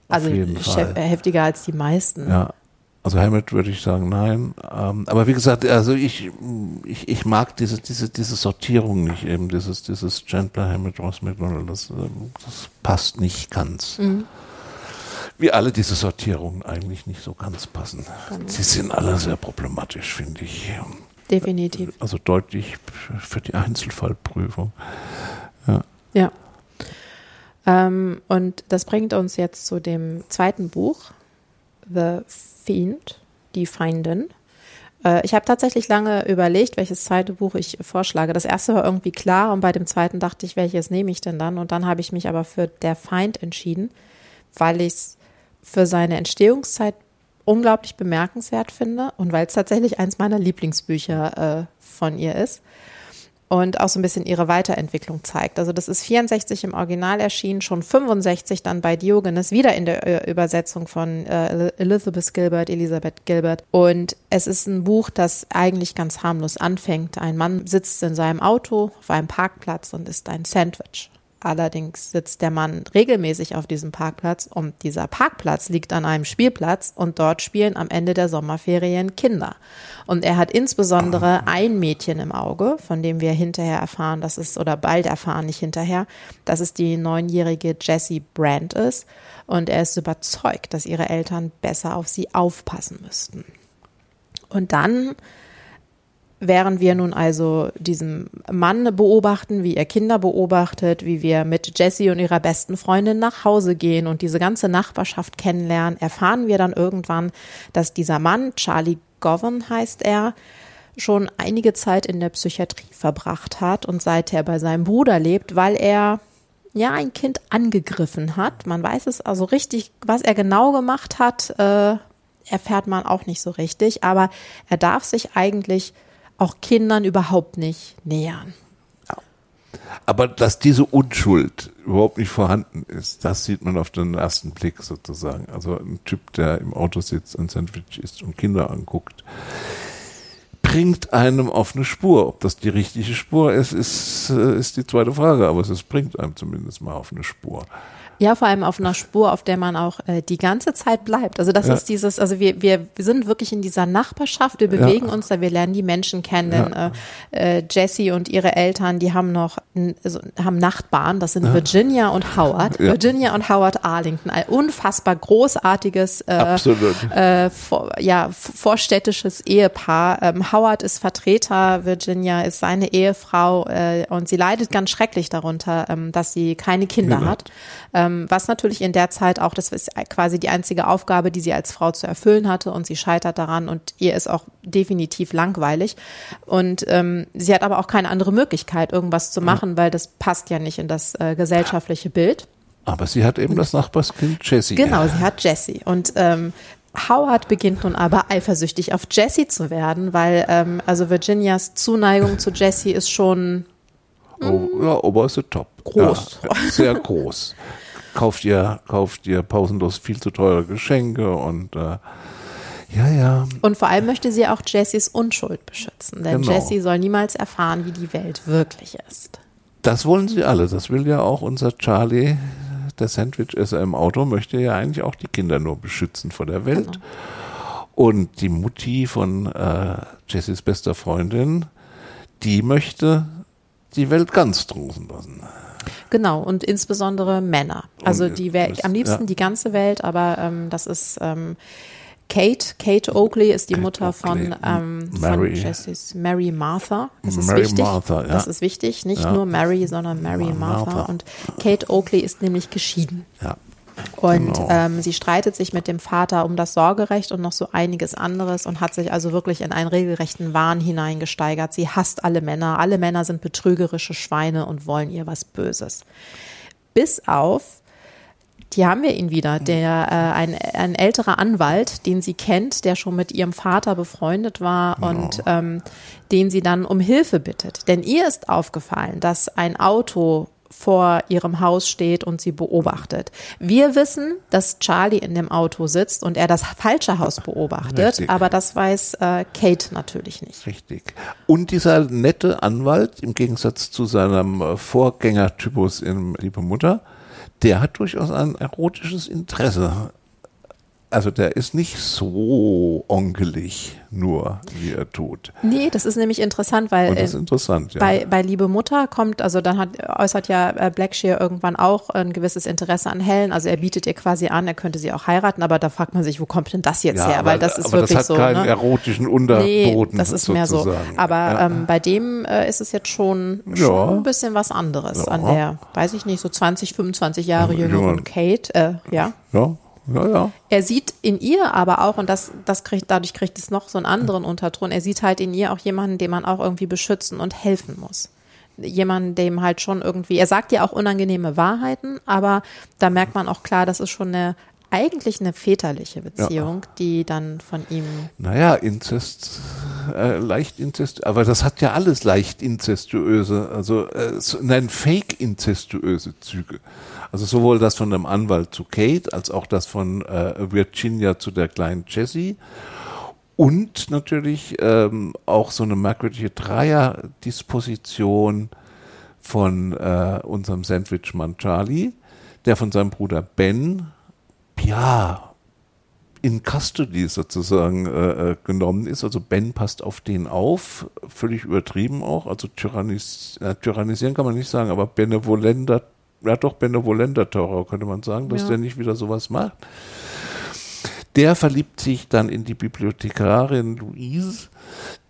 also heftiger als die meisten. Ja, also Hammett würde ich sagen, nein. Ähm, aber wie gesagt, also ich, ich, ich mag diese, diese, diese Sortierung nicht eben, dieses, dieses Chandler, Hammett, Ross McDonald, das, ähm, das passt nicht ganz. Mhm. Wie alle diese Sortierungen eigentlich nicht so ganz passen. Genau. Sie sind alle sehr problematisch, finde ich. Definitiv. Also deutlich für die Einzelfallprüfung. Ja. Ja. Ähm, und das bringt uns jetzt zu dem zweiten Buch, The Fiend, die Feindin. Äh, ich habe tatsächlich lange überlegt, welches zweite Buch ich vorschlage. Das erste war irgendwie klar und bei dem zweiten dachte ich, welches nehme ich denn dann? Und dann habe ich mich aber für Der Feind entschieden, weil ich es für seine Entstehungszeit unglaublich bemerkenswert finde und weil es tatsächlich eins meiner Lieblingsbücher äh, von ihr ist und auch so ein bisschen ihre Weiterentwicklung zeigt. Also das ist 64 im Original erschienen, schon 65 dann bei Diogenes, wieder in der äh, Übersetzung von äh, Elizabeth Gilbert, Elisabeth Gilbert. Und es ist ein Buch, das eigentlich ganz harmlos anfängt. Ein Mann sitzt in seinem Auto auf einem Parkplatz und isst ein Sandwich. Allerdings sitzt der Mann regelmäßig auf diesem Parkplatz und dieser Parkplatz liegt an einem Spielplatz und dort spielen am Ende der Sommerferien Kinder. Und er hat insbesondere ein Mädchen im Auge, von dem wir hinterher erfahren, dass es, oder bald erfahren, nicht hinterher, dass es die neunjährige Jessie Brandt ist. Und er ist überzeugt, dass ihre Eltern besser auf sie aufpassen müssten. Und dann Während wir nun also diesen Mann beobachten, wie er Kinder beobachtet, wie wir mit Jessie und ihrer besten Freundin nach Hause gehen und diese ganze Nachbarschaft kennenlernen, erfahren wir dann irgendwann, dass dieser Mann, Charlie Govan heißt er, schon einige Zeit in der Psychiatrie verbracht hat und seither bei seinem Bruder lebt, weil er ja ein Kind angegriffen hat. Man weiß es also richtig, was er genau gemacht hat, äh, erfährt man auch nicht so richtig, aber er darf sich eigentlich auch Kindern überhaupt nicht nähern. Aber dass diese Unschuld überhaupt nicht vorhanden ist, das sieht man auf den ersten Blick sozusagen. Also ein Typ, der im Auto sitzt, ein Sandwich isst und Kinder anguckt, bringt einem auf eine Spur. Ob das die richtige Spur ist, ist, äh, ist die zweite Frage, aber es bringt einem zumindest mal auf eine Spur. Ja, vor allem auf einer Spur, auf der man auch äh, die ganze Zeit bleibt. Also das ja. ist dieses, also wir, wir sind wirklich in dieser Nachbarschaft, wir bewegen ja. uns da, wir lernen die Menschen kennen. Ja. äh, äh Jessie und ihre Eltern, die haben noch also, haben Nachbarn, das sind Virginia und Howard. Virginia und Howard Arlington, ein unfassbar großartiges äh, äh, vor, ja, vorstädtisches Ehepaar. Ähm, Howard ist Vertreter, Virginia ist seine Ehefrau äh, und sie leidet ganz schrecklich darunter, ähm, dass sie keine Kinder hat. Ähm, was natürlich in der Zeit auch, das ist quasi die einzige Aufgabe, die sie als Frau zu erfüllen hatte und sie scheitert daran und ihr ist auch definitiv langweilig. Und ähm, sie hat aber auch keine andere Möglichkeit, irgendwas zu machen, ja. weil das passt ja nicht in das äh, gesellschaftliche Bild. Aber sie hat eben das Nachbarskind Jessie. Genau, sie hat Jessie. Und ähm, Howard beginnt nun aber eifersüchtig auf Jessie zu werden, weil ähm, also Virginias Zuneigung zu Jessie ist schon Oh, ja, aber ist top. Groß. Ja, sehr groß. Kauft ihr, kauft ihr pausenlos viel zu teure Geschenke und äh, ja, ja. Und vor allem möchte sie auch Jessys Unschuld beschützen, denn genau. Jessie soll niemals erfahren, wie die Welt wirklich ist. Das wollen sie alle. Das will ja auch unser Charlie, der Sandwich ist im Auto, möchte ja eigentlich auch die Kinder nur beschützen vor der Welt. Genau. Und die Mutti von äh, Jessys bester Freundin, die möchte die Welt ganz drusen lassen. Genau, und insbesondere Männer. Also und die Welt, am liebsten ja. die ganze Welt, aber ähm, das ist ähm, Kate, Kate Oakley ist die Kate Mutter Oakley. von, ähm, Mary. von Jessys Mary Martha. Das ist Mary wichtig. Martha, ja. Das ist wichtig. Nicht ja. nur Mary, sondern Mary Martha. Martha. Und Kate Oakley ist nämlich geschieden. Ja. Und genau. ähm, sie streitet sich mit dem Vater um das Sorgerecht und noch so einiges anderes und hat sich also wirklich in einen regelrechten Wahn hineingesteigert. Sie hasst alle Männer. Alle Männer sind betrügerische Schweine und wollen ihr was Böses. Bis auf hier haben wir ihn wieder, der äh, ein, ein älterer Anwalt, den sie kennt, der schon mit ihrem Vater befreundet war genau. und ähm, den sie dann um Hilfe bittet. Denn ihr ist aufgefallen, dass ein Auto vor ihrem Haus steht und sie beobachtet. Wir wissen, dass Charlie in dem Auto sitzt und er das falsche Haus beobachtet, Richtig. aber das weiß äh, Kate natürlich nicht. Richtig. Und dieser nette Anwalt, im Gegensatz zu seinem äh, Vorgängertypus in Liebe Mutter, der hat durchaus ein erotisches Interesse also der ist nicht so onkelig nur, wie er tut. Nee, das ist nämlich interessant, weil ist interessant, ja. bei, bei Liebe Mutter kommt, also dann hat, äußert ja äh, Blackshear irgendwann auch ein gewisses Interesse an Helen. Also er bietet ihr quasi an, er könnte sie auch heiraten, aber da fragt man sich, wo kommt denn das jetzt ja, her? Weil das ist aber wirklich das hat so. keinen ne? erotischen Unterboden. Nee, das ist sozusagen. mehr so. Aber ja. ähm, bei dem äh, ist es jetzt schon, schon ein bisschen was anderes an der, weiß ich nicht, so 20, 25 Jahre jüngeren Kate. Äh, ja. Ja, ja, ja. Er sieht in ihr aber auch, und das, das kriegt, dadurch kriegt es noch so einen anderen Unterton, er sieht halt in ihr auch jemanden, dem man auch irgendwie beschützen und helfen muss. Jemanden, dem halt schon irgendwie, er sagt ja auch unangenehme Wahrheiten, aber da merkt man auch klar, das ist schon eine eigentlich eine väterliche Beziehung, ja. die dann von ihm. Naja, Inzest, äh, leicht Inzest, aber das hat ja alles leicht inzestuöse, also äh, nein, fake inzestuöse Züge. Also sowohl das von dem Anwalt zu Kate als auch das von äh, Virginia zu der kleinen Jessie. Und natürlich ähm, auch so eine merkwürdige Dreierdisposition von äh, unserem Sandwichmann Charlie, der von seinem Bruder Ben, ja, in Custody sozusagen äh, äh genommen ist. Also Ben passt auf den auf, völlig übertrieben auch. Also tyrannis äh, tyrannisieren kann man nicht sagen, aber benevolenter ja doch benevolenter Terror, könnte man sagen, dass ja. der nicht wieder sowas macht. Der verliebt sich dann in die Bibliothekarin Louise,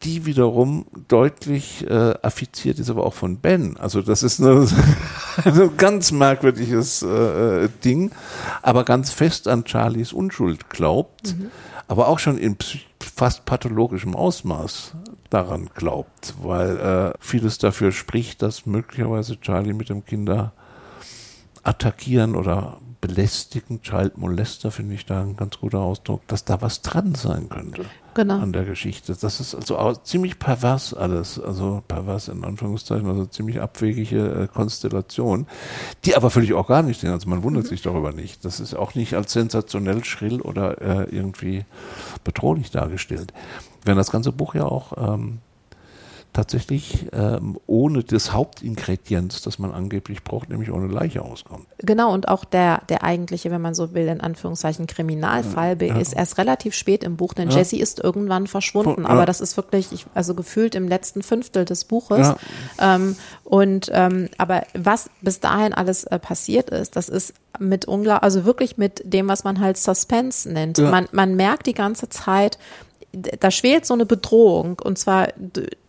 die wiederum deutlich äh, affiziert ist, aber auch von Ben. Also das ist eine, ein ganz merkwürdiges äh, Ding, aber ganz fest an Charlies Unschuld glaubt, mhm. aber auch schon in fast pathologischem Ausmaß daran glaubt, weil äh, vieles dafür spricht, dass möglicherweise Charlie mit dem Kinder attackieren oder belästigen, Child Molester finde ich da ein ganz guter Ausdruck, dass da was dran sein könnte genau. an der Geschichte. Das ist also auch ziemlich pervers alles, also pervers in Anführungszeichen, also ziemlich abwegige äh, Konstellation, die aber völlig organisch sind. Also man wundert mhm. sich darüber nicht. Das ist auch nicht als sensationell schrill oder äh, irgendwie bedrohlich dargestellt. Während das ganze Buch ja auch ähm, tatsächlich ähm, ohne das Hauptingredienz, das man angeblich braucht, nämlich ohne Leiche auskommt. Genau, und auch der, der eigentliche, wenn man so will, in Anführungszeichen Kriminalfall ja. ist erst relativ spät im Buch, denn ja. Jesse ist irgendwann verschwunden, ja. aber das ist wirklich, ich, also gefühlt im letzten Fünftel des Buches. Ähm, und ähm, aber was bis dahin alles äh, passiert ist, das ist mit unglaublich, also wirklich mit dem, was man halt Suspense nennt. Man, man merkt die ganze Zeit, da schwelt so eine Bedrohung und zwar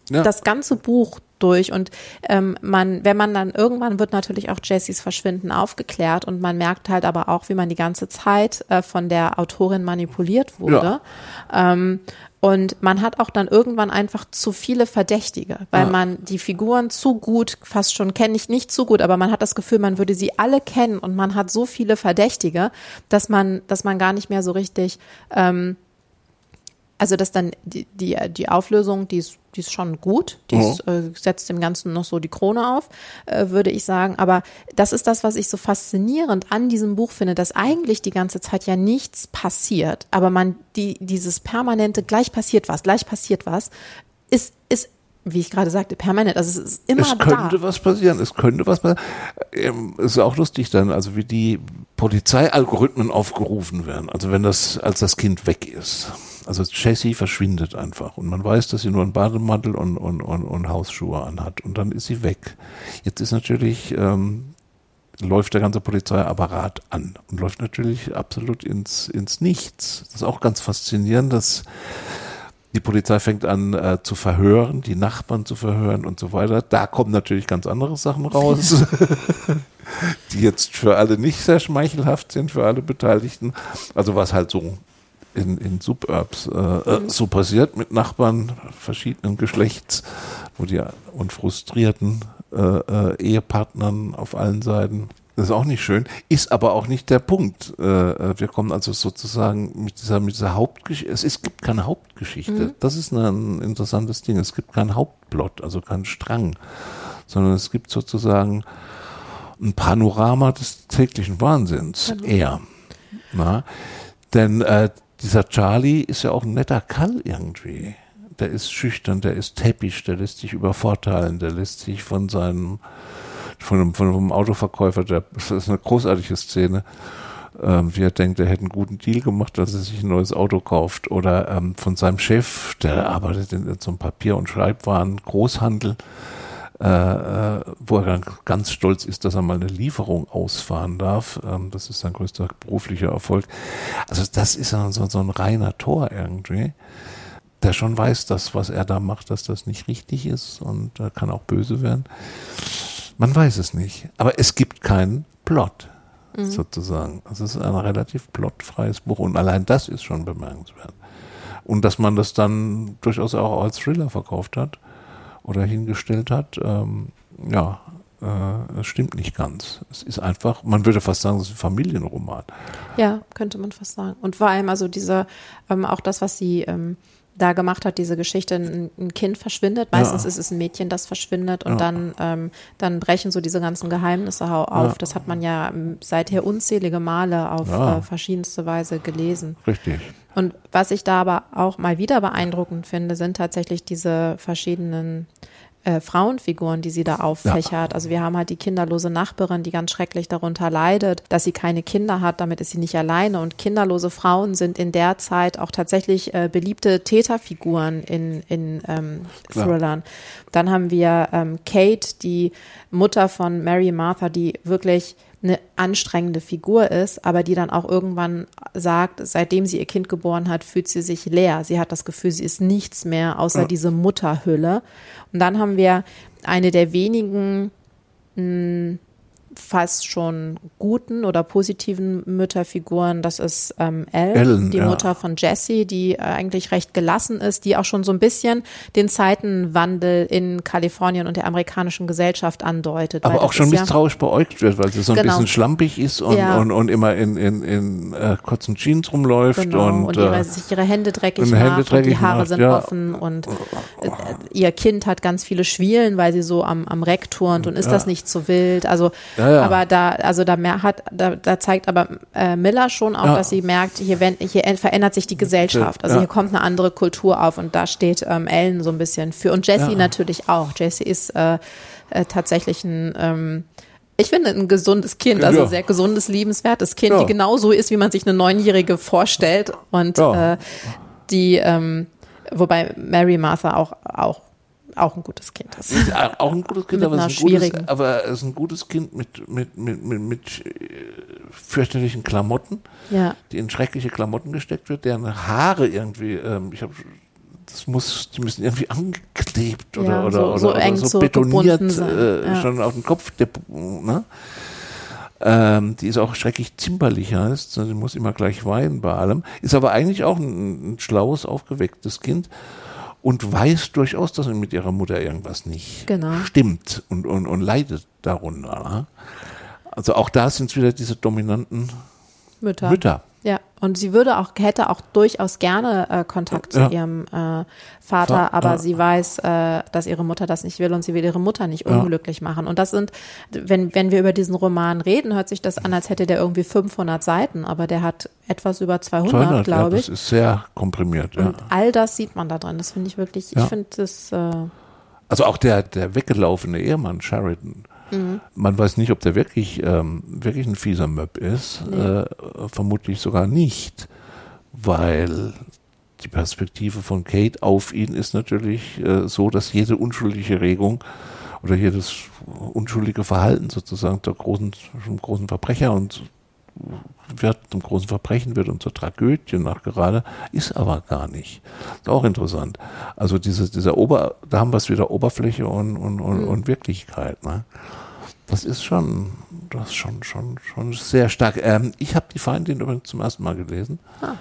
ja. das ganze Buch durch und ähm, man, wenn man dann irgendwann wird natürlich auch Jessys Verschwinden aufgeklärt und man merkt halt aber auch, wie man die ganze Zeit äh, von der Autorin manipuliert wurde. Ja. Ähm, und man hat auch dann irgendwann einfach zu viele Verdächtige, weil ja. man die Figuren zu gut, fast schon kenne ich nicht zu gut, aber man hat das Gefühl, man würde sie alle kennen und man hat so viele Verdächtige, dass man, dass man gar nicht mehr so richtig ähm, also dass dann die, die, die Auflösung, die ist, die ist schon gut, die ist, äh, setzt dem Ganzen noch so die Krone auf, äh, würde ich sagen. Aber das ist das, was ich so faszinierend an diesem Buch finde, dass eigentlich die ganze Zeit ja nichts passiert, aber man die, dieses permanente, gleich passiert was, gleich passiert was, ist, ist wie ich gerade sagte, permanent. Also es ist immer da. Es könnte da. was passieren. Es könnte was passieren. Ähm, es ist auch lustig dann, also wie die Polizeialgorithmen aufgerufen werden. Also wenn das, als das Kind weg ist. Also Jessie verschwindet einfach und man weiß, dass sie nur einen Bademantel und, und, und, und Hausschuhe anhat und dann ist sie weg. Jetzt ist natürlich, ähm, läuft der ganze Polizeiapparat an und läuft natürlich absolut ins, ins Nichts. Das ist auch ganz faszinierend, dass die Polizei fängt an äh, zu verhören, die Nachbarn zu verhören und so weiter. Da kommen natürlich ganz andere Sachen raus, die jetzt für alle nicht sehr schmeichelhaft sind, für alle Beteiligten. Also was halt so in, in Suburbs äh, äh, mhm. so passiert mit Nachbarn verschiedenen Geschlechts, wo die und frustrierten äh, äh, Ehepartnern auf allen Seiten. Das ist auch nicht schön, ist aber auch nicht der Punkt. Äh, äh wir kommen also sozusagen mit dieser, mit dieser Hauptgeschichte. Es, es gibt keine Hauptgeschichte. Mhm. Das ist ein interessantes Ding. Es gibt keinen Hauptplot, also keinen Strang, sondern es gibt sozusagen ein Panorama des täglichen Wahnsinns. Genau. Eher. Na? Denn äh, dieser Charlie ist ja auch ein netter Kall irgendwie. Der ist schüchtern, der ist täppisch, der lässt sich übervorteilen, der lässt sich von seinem, von einem, von einem Autoverkäufer, der, das ist eine großartige Szene, ähm, wie er denkt, er hätte einen guten Deal gemacht, dass er sich ein neues Auto kauft. Oder ähm, von seinem Chef, der arbeitet in, in so einem Papier- und Schreibwaren, Großhandel, äh, äh, wo er ganz stolz ist, dass er mal eine Lieferung ausfahren darf. Ähm, das ist sein größter beruflicher Erfolg. Also das ist so, so ein reiner Tor irgendwie, der schon weiß, dass was er da macht, dass das nicht richtig ist und äh, kann auch böse werden. Man weiß es nicht. Aber es gibt keinen Plot. Mhm. sozusagen. Also es ist ein relativ plotfreies Buch und allein das ist schon bemerkenswert. Und dass man das dann durchaus auch als Thriller verkauft hat, oder hingestellt hat, ähm, ja, äh, es stimmt nicht ganz. Es ist einfach, man würde fast sagen, es ist ein Familienroman. Ja, könnte man fast sagen. Und vor allem also diese, ähm, auch das, was sie ähm, da gemacht hat, diese Geschichte, ein, ein Kind verschwindet. Meistens ja. ist es ein Mädchen, das verschwindet und ja. dann, ähm, dann brechen so diese ganzen Geheimnisse auf. Ja. Das hat man ja ähm, seither unzählige Male auf äh, verschiedenste Weise gelesen. Richtig. Und was ich da aber auch mal wieder beeindruckend finde, sind tatsächlich diese verschiedenen äh, Frauenfiguren, die sie da auffächert. Ja. Also wir haben halt die kinderlose Nachbarin, die ganz schrecklich darunter leidet, dass sie keine Kinder hat, damit ist sie nicht alleine. Und kinderlose Frauen sind in der Zeit auch tatsächlich äh, beliebte Täterfiguren in, in ähm, Thrillern. Dann haben wir ähm, Kate, die Mutter von Mary Martha, die wirklich eine anstrengende Figur ist, aber die dann auch irgendwann sagt, seitdem sie ihr Kind geboren hat, fühlt sie sich leer. Sie hat das Gefühl, sie ist nichts mehr außer ja. diese Mutterhülle. Und dann haben wir eine der wenigen mh, fast schon guten oder positiven Mütterfiguren. Das ist ähm, Ellen, Ellen die ja. Mutter von Jessie, die äh, eigentlich recht gelassen ist, die auch schon so ein bisschen den Zeitenwandel in Kalifornien und der amerikanischen Gesellschaft andeutet. Aber auch schon misstrauisch ja, beäugt wird, weil sie so ein genau. bisschen schlampig ist und, ja. und, und immer in, in, in äh, kurzen Jeans rumläuft genau. und, und ihre, äh, sich ihre Hände dreckig macht Hände dreckig und die Haare macht, sind offen und äh, ihr Kind hat ganz viele Schwielen, weil sie so am, am Reck turnt und ist das nicht so wild. Also ja, ja. Aber da, also da mehr hat, da, da zeigt aber äh, Miller schon auch, ja. dass sie merkt, hier, wenn, hier verändert sich die Gesellschaft. Also hier kommt eine andere Kultur auf und da steht ähm, Ellen so ein bisschen für. Und Jessie natürlich auch. Jessie ist äh, äh, tatsächlich ein ähm, ich finde ein gesundes Kind, also ja. sehr gesundes, liebenswertes Kind, ja. die genauso ist, wie man sich eine Neunjährige vorstellt. Und ja. äh, die, ähm, wobei Mary Martha auch, auch auch ein gutes Kind ist. ist auch ein gutes Kind, aber, es ist ein gutes, aber es ist ein gutes Kind mit, mit, mit, mit, mit äh, fürchterlichen Klamotten, ja. die in schreckliche Klamotten gesteckt wird, deren Haare irgendwie, ähm, ich habe das muss, die müssen irgendwie angeklebt oder, ja, oder, so, oder, so, so betoniert äh, ja. schon auf den Kopf. Ne? Ähm, die ist auch schrecklich zimperlich heißt, sie muss immer gleich weinen bei allem. Ist aber eigentlich auch ein, ein schlaues, aufgewecktes Kind und weiß durchaus, dass mit ihrer Mutter irgendwas nicht genau. stimmt und, und, und leidet darunter. Ne? Also auch da sind es wieder diese dominanten Mütter. Mütter. Ja, und sie würde auch, hätte auch durchaus gerne äh, Kontakt zu ja. ihrem äh, Vater, aber ja. sie weiß, äh, dass ihre Mutter das nicht will und sie will ihre Mutter nicht unglücklich ja. machen. Und das sind, wenn, wenn wir über diesen Roman reden, hört sich das an, als hätte der irgendwie 500 Seiten, aber der hat etwas über 200, 200 glaube ich. Das ist sehr komprimiert, ja. Und all das sieht man da drin. Das finde ich wirklich, ich finde das. Äh, also auch der, der weggelaufene Ehemann, Sheridan, Mhm. Man weiß nicht, ob der wirklich, ähm, wirklich ein fieser Möb ist. Nee. Äh, vermutlich sogar nicht, weil die Perspektive von Kate auf ihn ist natürlich äh, so, dass jede unschuldige Regung oder jedes unschuldige Verhalten sozusagen der großen, großen Verbrecher und wird zum großen Verbrechen wird und zur Tragödie nachgerade, ist aber gar nicht. Ist auch interessant. Also diese, dieser Ober, da haben wir es wieder Oberfläche und, und, und, mhm. und Wirklichkeit. Ne? Das ist schon, das ist schon, schon, schon sehr stark. Ähm, ich habe die Feindin übrigens zum ersten Mal gelesen. Ah.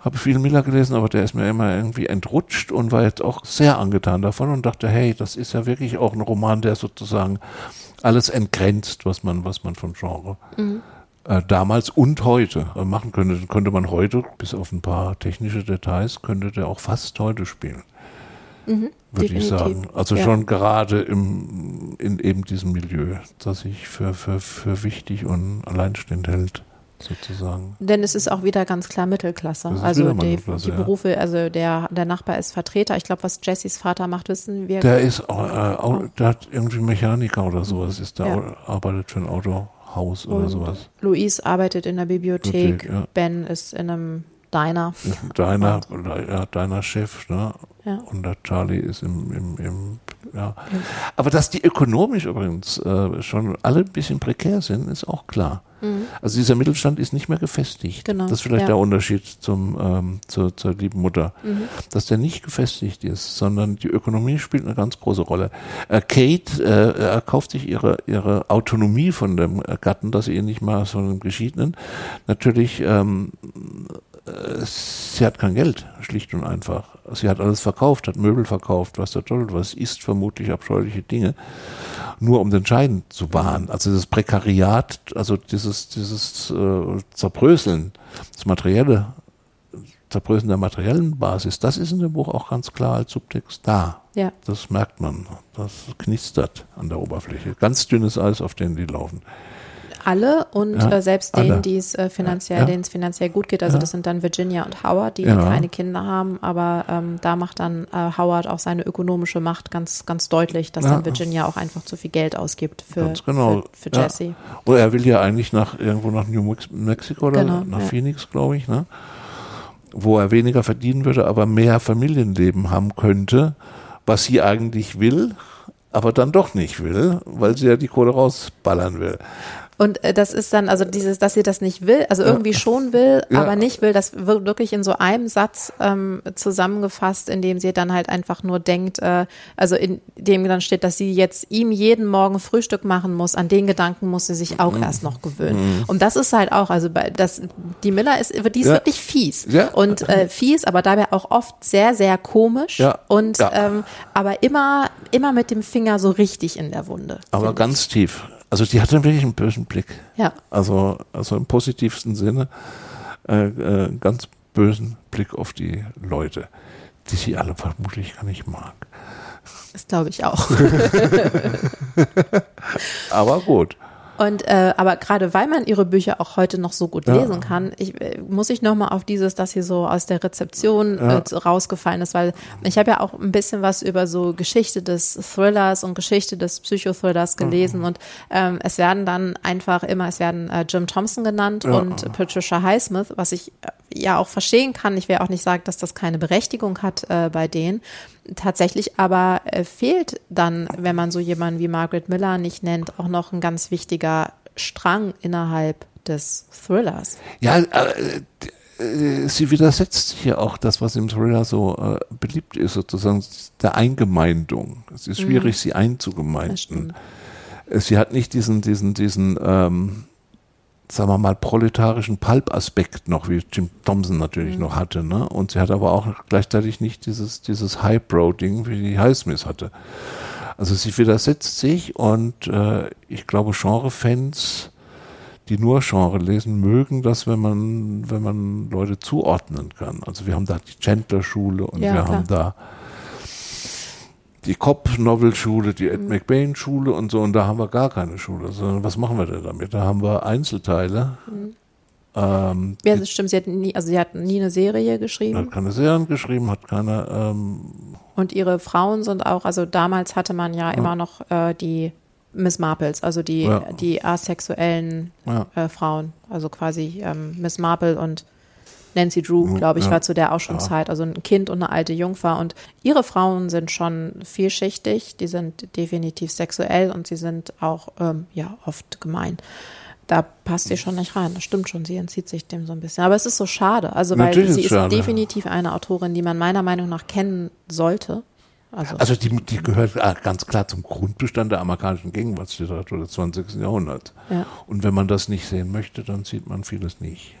Habe viel Miller gelesen, aber der ist mir immer irgendwie entrutscht und war jetzt auch sehr angetan davon und dachte, hey, das ist ja wirklich auch ein Roman, der sozusagen alles entgrenzt, was man, was man vom Genre mhm äh, damals und heute äh, machen könnte. Könnte man heute, bis auf ein paar technische Details, könnte der auch fast heute spielen. Mhm, würde ich sagen. Also ja. schon gerade im, in eben diesem Milieu, das sich für, für, für wichtig und alleinstehend hält sozusagen. Denn es ist auch wieder ganz klar Mittelklasse. Also die, die, Berufe, also der, der Nachbar ist Vertreter. Ich glaube, was Jessys Vater macht, wissen wir. Der ist, äh, auch, der hat irgendwie Mechaniker oder sowas, ist der ja. arbeitet für ein Auto. Haus oder und sowas. Luis arbeitet in der Bibliothek, Bibliothek ja. Ben ist in einem Diner. Diner, ja, Diner Chef, ne? Ja. Und der Charlie ist im, im, im ja. Aber dass die ökonomisch übrigens äh, schon alle ein bisschen prekär sind, ist auch klar. Mhm. Also dieser Mittelstand ist nicht mehr gefestigt. Genau. Das ist vielleicht ja. der Unterschied zum, ähm, zur, zur lieben Mutter. Mhm. Dass der nicht gefestigt ist, sondern die Ökonomie spielt eine ganz große Rolle. Äh, Kate äh, erkauft sich ihre, ihre Autonomie von dem Gatten, dass sie ihr nicht mal so einem Geschiedenen natürlich ähm, äh, sie hat kein Geld, schlicht und einfach. Sie hat alles verkauft, hat Möbel verkauft, was der Teufel was, isst vermutlich abscheuliche Dinge, nur um den Schein zu wahren. Also das Prekariat, also dieses, dieses äh, Zerbröseln, das materielle, Zerbröseln der materiellen Basis, das ist in dem Buch auch ganz klar als Subtext da. Ja. Das merkt man. Das knistert an der Oberfläche. Ganz dünnes Eis, auf dem die laufen alle und ja, äh, selbst denen, die es äh, finanziell, ja. denen es finanziell gut geht. Also ja. das sind dann Virginia und Howard, die keine Kinder haben, aber ähm, da macht dann äh, Howard auch seine ökonomische Macht ganz, ganz deutlich, dass dann Virginia auch einfach zu viel Geld ausgibt für, genau. für, für Jesse. Oder er will ja eigentlich nach irgendwo nach New Mexico oder genau, nach Phoenix, glaube ich, ne? wo er weniger verdienen würde, aber mehr Familienleben haben könnte, was sie eigentlich will, aber dann doch nicht will, weil sie ja die Kohle rausballern will. Und äh, das ist dann, also dieses, dass sie das nicht will, also irgendwie ja. schon will, ja. aber nicht will, das wird wirklich in so einem Satz ähm, zusammengefasst, in dem sie dann halt einfach nur denkt, äh, also in dem dann steht, dass sie jetzt ihm jeden Morgen Frühstück machen muss, an den Gedanken muss sie sich auch mhm. erst noch gewöhnen. Mhm. Und das ist halt auch, also bei das, die Miller ist, die ist ja. wirklich fies. Ja. Und äh, fies, aber dabei auch oft sehr, sehr komisch. Ja. Und ähm, aber immer, immer mit dem Finger so richtig in der Wunde. Aber ganz ich. tief. Also die hatte wirklich einen bösen Blick. Ja. Also, also im positivsten Sinne äh, äh, ganz bösen Blick auf die Leute, die sie alle vermutlich gar nicht mag. Das glaube ich auch. Aber gut. Und äh, aber gerade weil man ihre Bücher auch heute noch so gut ja. lesen kann, ich, äh, muss ich nochmal auf dieses, dass sie so aus der Rezeption ja. äh, rausgefallen ist, weil ich habe ja auch ein bisschen was über so Geschichte des Thrillers und Geschichte des Psychothrillers gelesen mhm. und ähm, es werden dann einfach immer, es werden äh, Jim Thompson genannt ja. und Patricia Highsmith, was ich äh, ja auch verstehen kann. Ich will auch nicht sagen, dass das keine Berechtigung hat äh, bei denen. Tatsächlich aber äh, fehlt dann, wenn man so jemanden wie Margaret Miller nicht nennt, auch noch ein ganz wichtiger Strang innerhalb des Thrillers. Ja, äh, äh, sie widersetzt sich ja auch das, was im Thriller so äh, beliebt ist, sozusagen der Eingemeindung. Es ist schwierig, mhm. sie einzugemeinden. Äh, sie hat nicht diesen, diesen, diesen ähm, sagen wir mal, proletarischen Pulp-Aspekt noch, wie Jim Thompson natürlich mhm. noch hatte. Ne? Und sie hat aber auch gleichzeitig nicht dieses, dieses Highbrow-Ding, wie die Highsmith hatte. Also sie widersetzt sich und äh, ich glaube, Genre-Fans, die nur Genre lesen, mögen das, wenn man, wenn man Leute zuordnen kann. Also wir haben da die Chandler-Schule und ja, wir klar. haben da die Cobb-Novel-Schule, die Ed mhm. McBain-Schule und so, und da haben wir gar keine Schule, sondern was machen wir denn damit? Da haben wir Einzelteile. Mhm. Ähm, ja, das stimmt, sie hat nie, also sie hat nie eine Serie geschrieben. Hat keine Serien geschrieben, hat keine. Ähm, und ihre Frauen sind auch, also damals hatte man ja, ja. immer noch äh, die Miss Marples, also die, ja. die asexuellen ja. äh, Frauen, also quasi ähm, Miss Marple und Nancy Drew, glaube ich, ja. war zu der auch schon ja. Zeit, also ein Kind und eine alte Jungfer. Und ihre Frauen sind schon vielschichtig, die sind definitiv sexuell und sie sind auch ähm, ja oft gemein. Da passt sie schon nicht rein. Das stimmt schon, sie entzieht sich dem so ein bisschen. Aber es ist so schade, also weil Natürlich sie ist schade. definitiv eine Autorin, die man meiner Meinung nach kennen sollte. Also, also die, die gehört äh, ganz klar zum Grundbestand der amerikanischen Gegenwartsliteratur des 20. Jahrhunderts. Ja. Und wenn man das nicht sehen möchte, dann sieht man vieles nicht.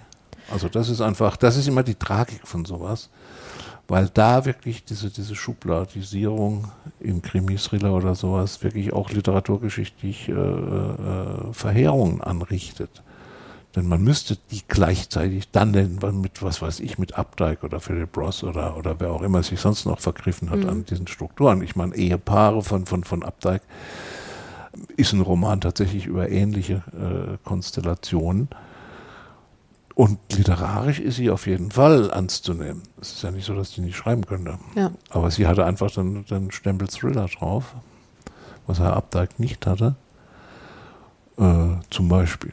Also das ist einfach, das ist immer die Tragik von sowas, weil da wirklich diese, diese Schubladisierung in Krimi-Thriller oder sowas wirklich auch literaturgeschichtlich äh, äh, Verheerungen anrichtet. Denn man müsste die gleichzeitig dann mit, was weiß ich, mit Updike oder Philip Ross oder, oder wer auch immer sich sonst noch vergriffen hat mhm. an diesen Strukturen. Ich meine, Ehepaare von, von, von Updike ist ein Roman tatsächlich über ähnliche äh, Konstellationen. Und literarisch ist sie auf jeden Fall ernst zu nehmen. Es ist ja nicht so, dass sie nicht schreiben könnte. Ja. Aber sie hatte einfach dann den Stempel Thriller drauf, was Herr Updike nicht hatte. Äh, zum Beispiel.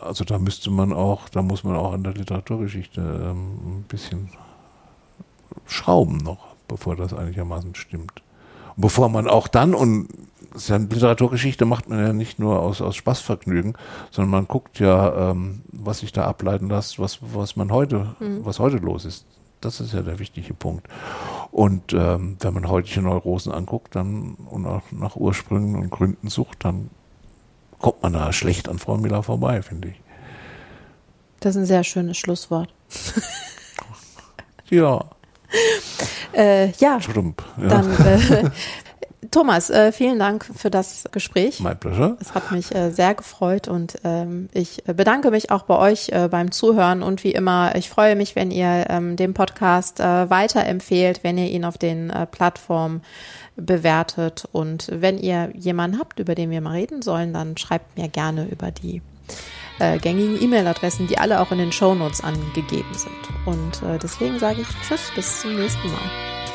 Also da müsste man auch, da muss man auch an der Literaturgeschichte ähm, ein bisschen schrauben noch, bevor das einigermaßen stimmt. Bevor man auch dann, und ja Literaturgeschichte macht man ja nicht nur aus, aus Spaßvergnügen, sondern man guckt ja, ähm, was sich da ableiten lässt, was, was man heute, mhm. was heute los ist. Das ist ja der wichtige Punkt. Und ähm, wenn man heutige Neurosen anguckt dann und auch nach Ursprüngen und Gründen sucht, dann kommt man da schlecht an Frau Miller vorbei, finde ich. Das ist ein sehr schönes Schlusswort. ja. Äh, ja. Trump, ja. Dann äh, Thomas, äh, vielen Dank für das Gespräch. My pleasure. Es hat mich äh, sehr gefreut und ähm, ich bedanke mich auch bei euch äh, beim Zuhören und wie immer, ich freue mich, wenn ihr ähm, den Podcast äh, weiterempfehlt, wenn ihr ihn auf den äh, Plattformen bewertet und wenn ihr jemanden habt, über den wir mal reden sollen, dann schreibt mir gerne über die äh, gängigen E-Mail-Adressen, die alle auch in den Show Notes angegeben sind. Und äh, deswegen sage ich Tschüss, bis zum nächsten Mal.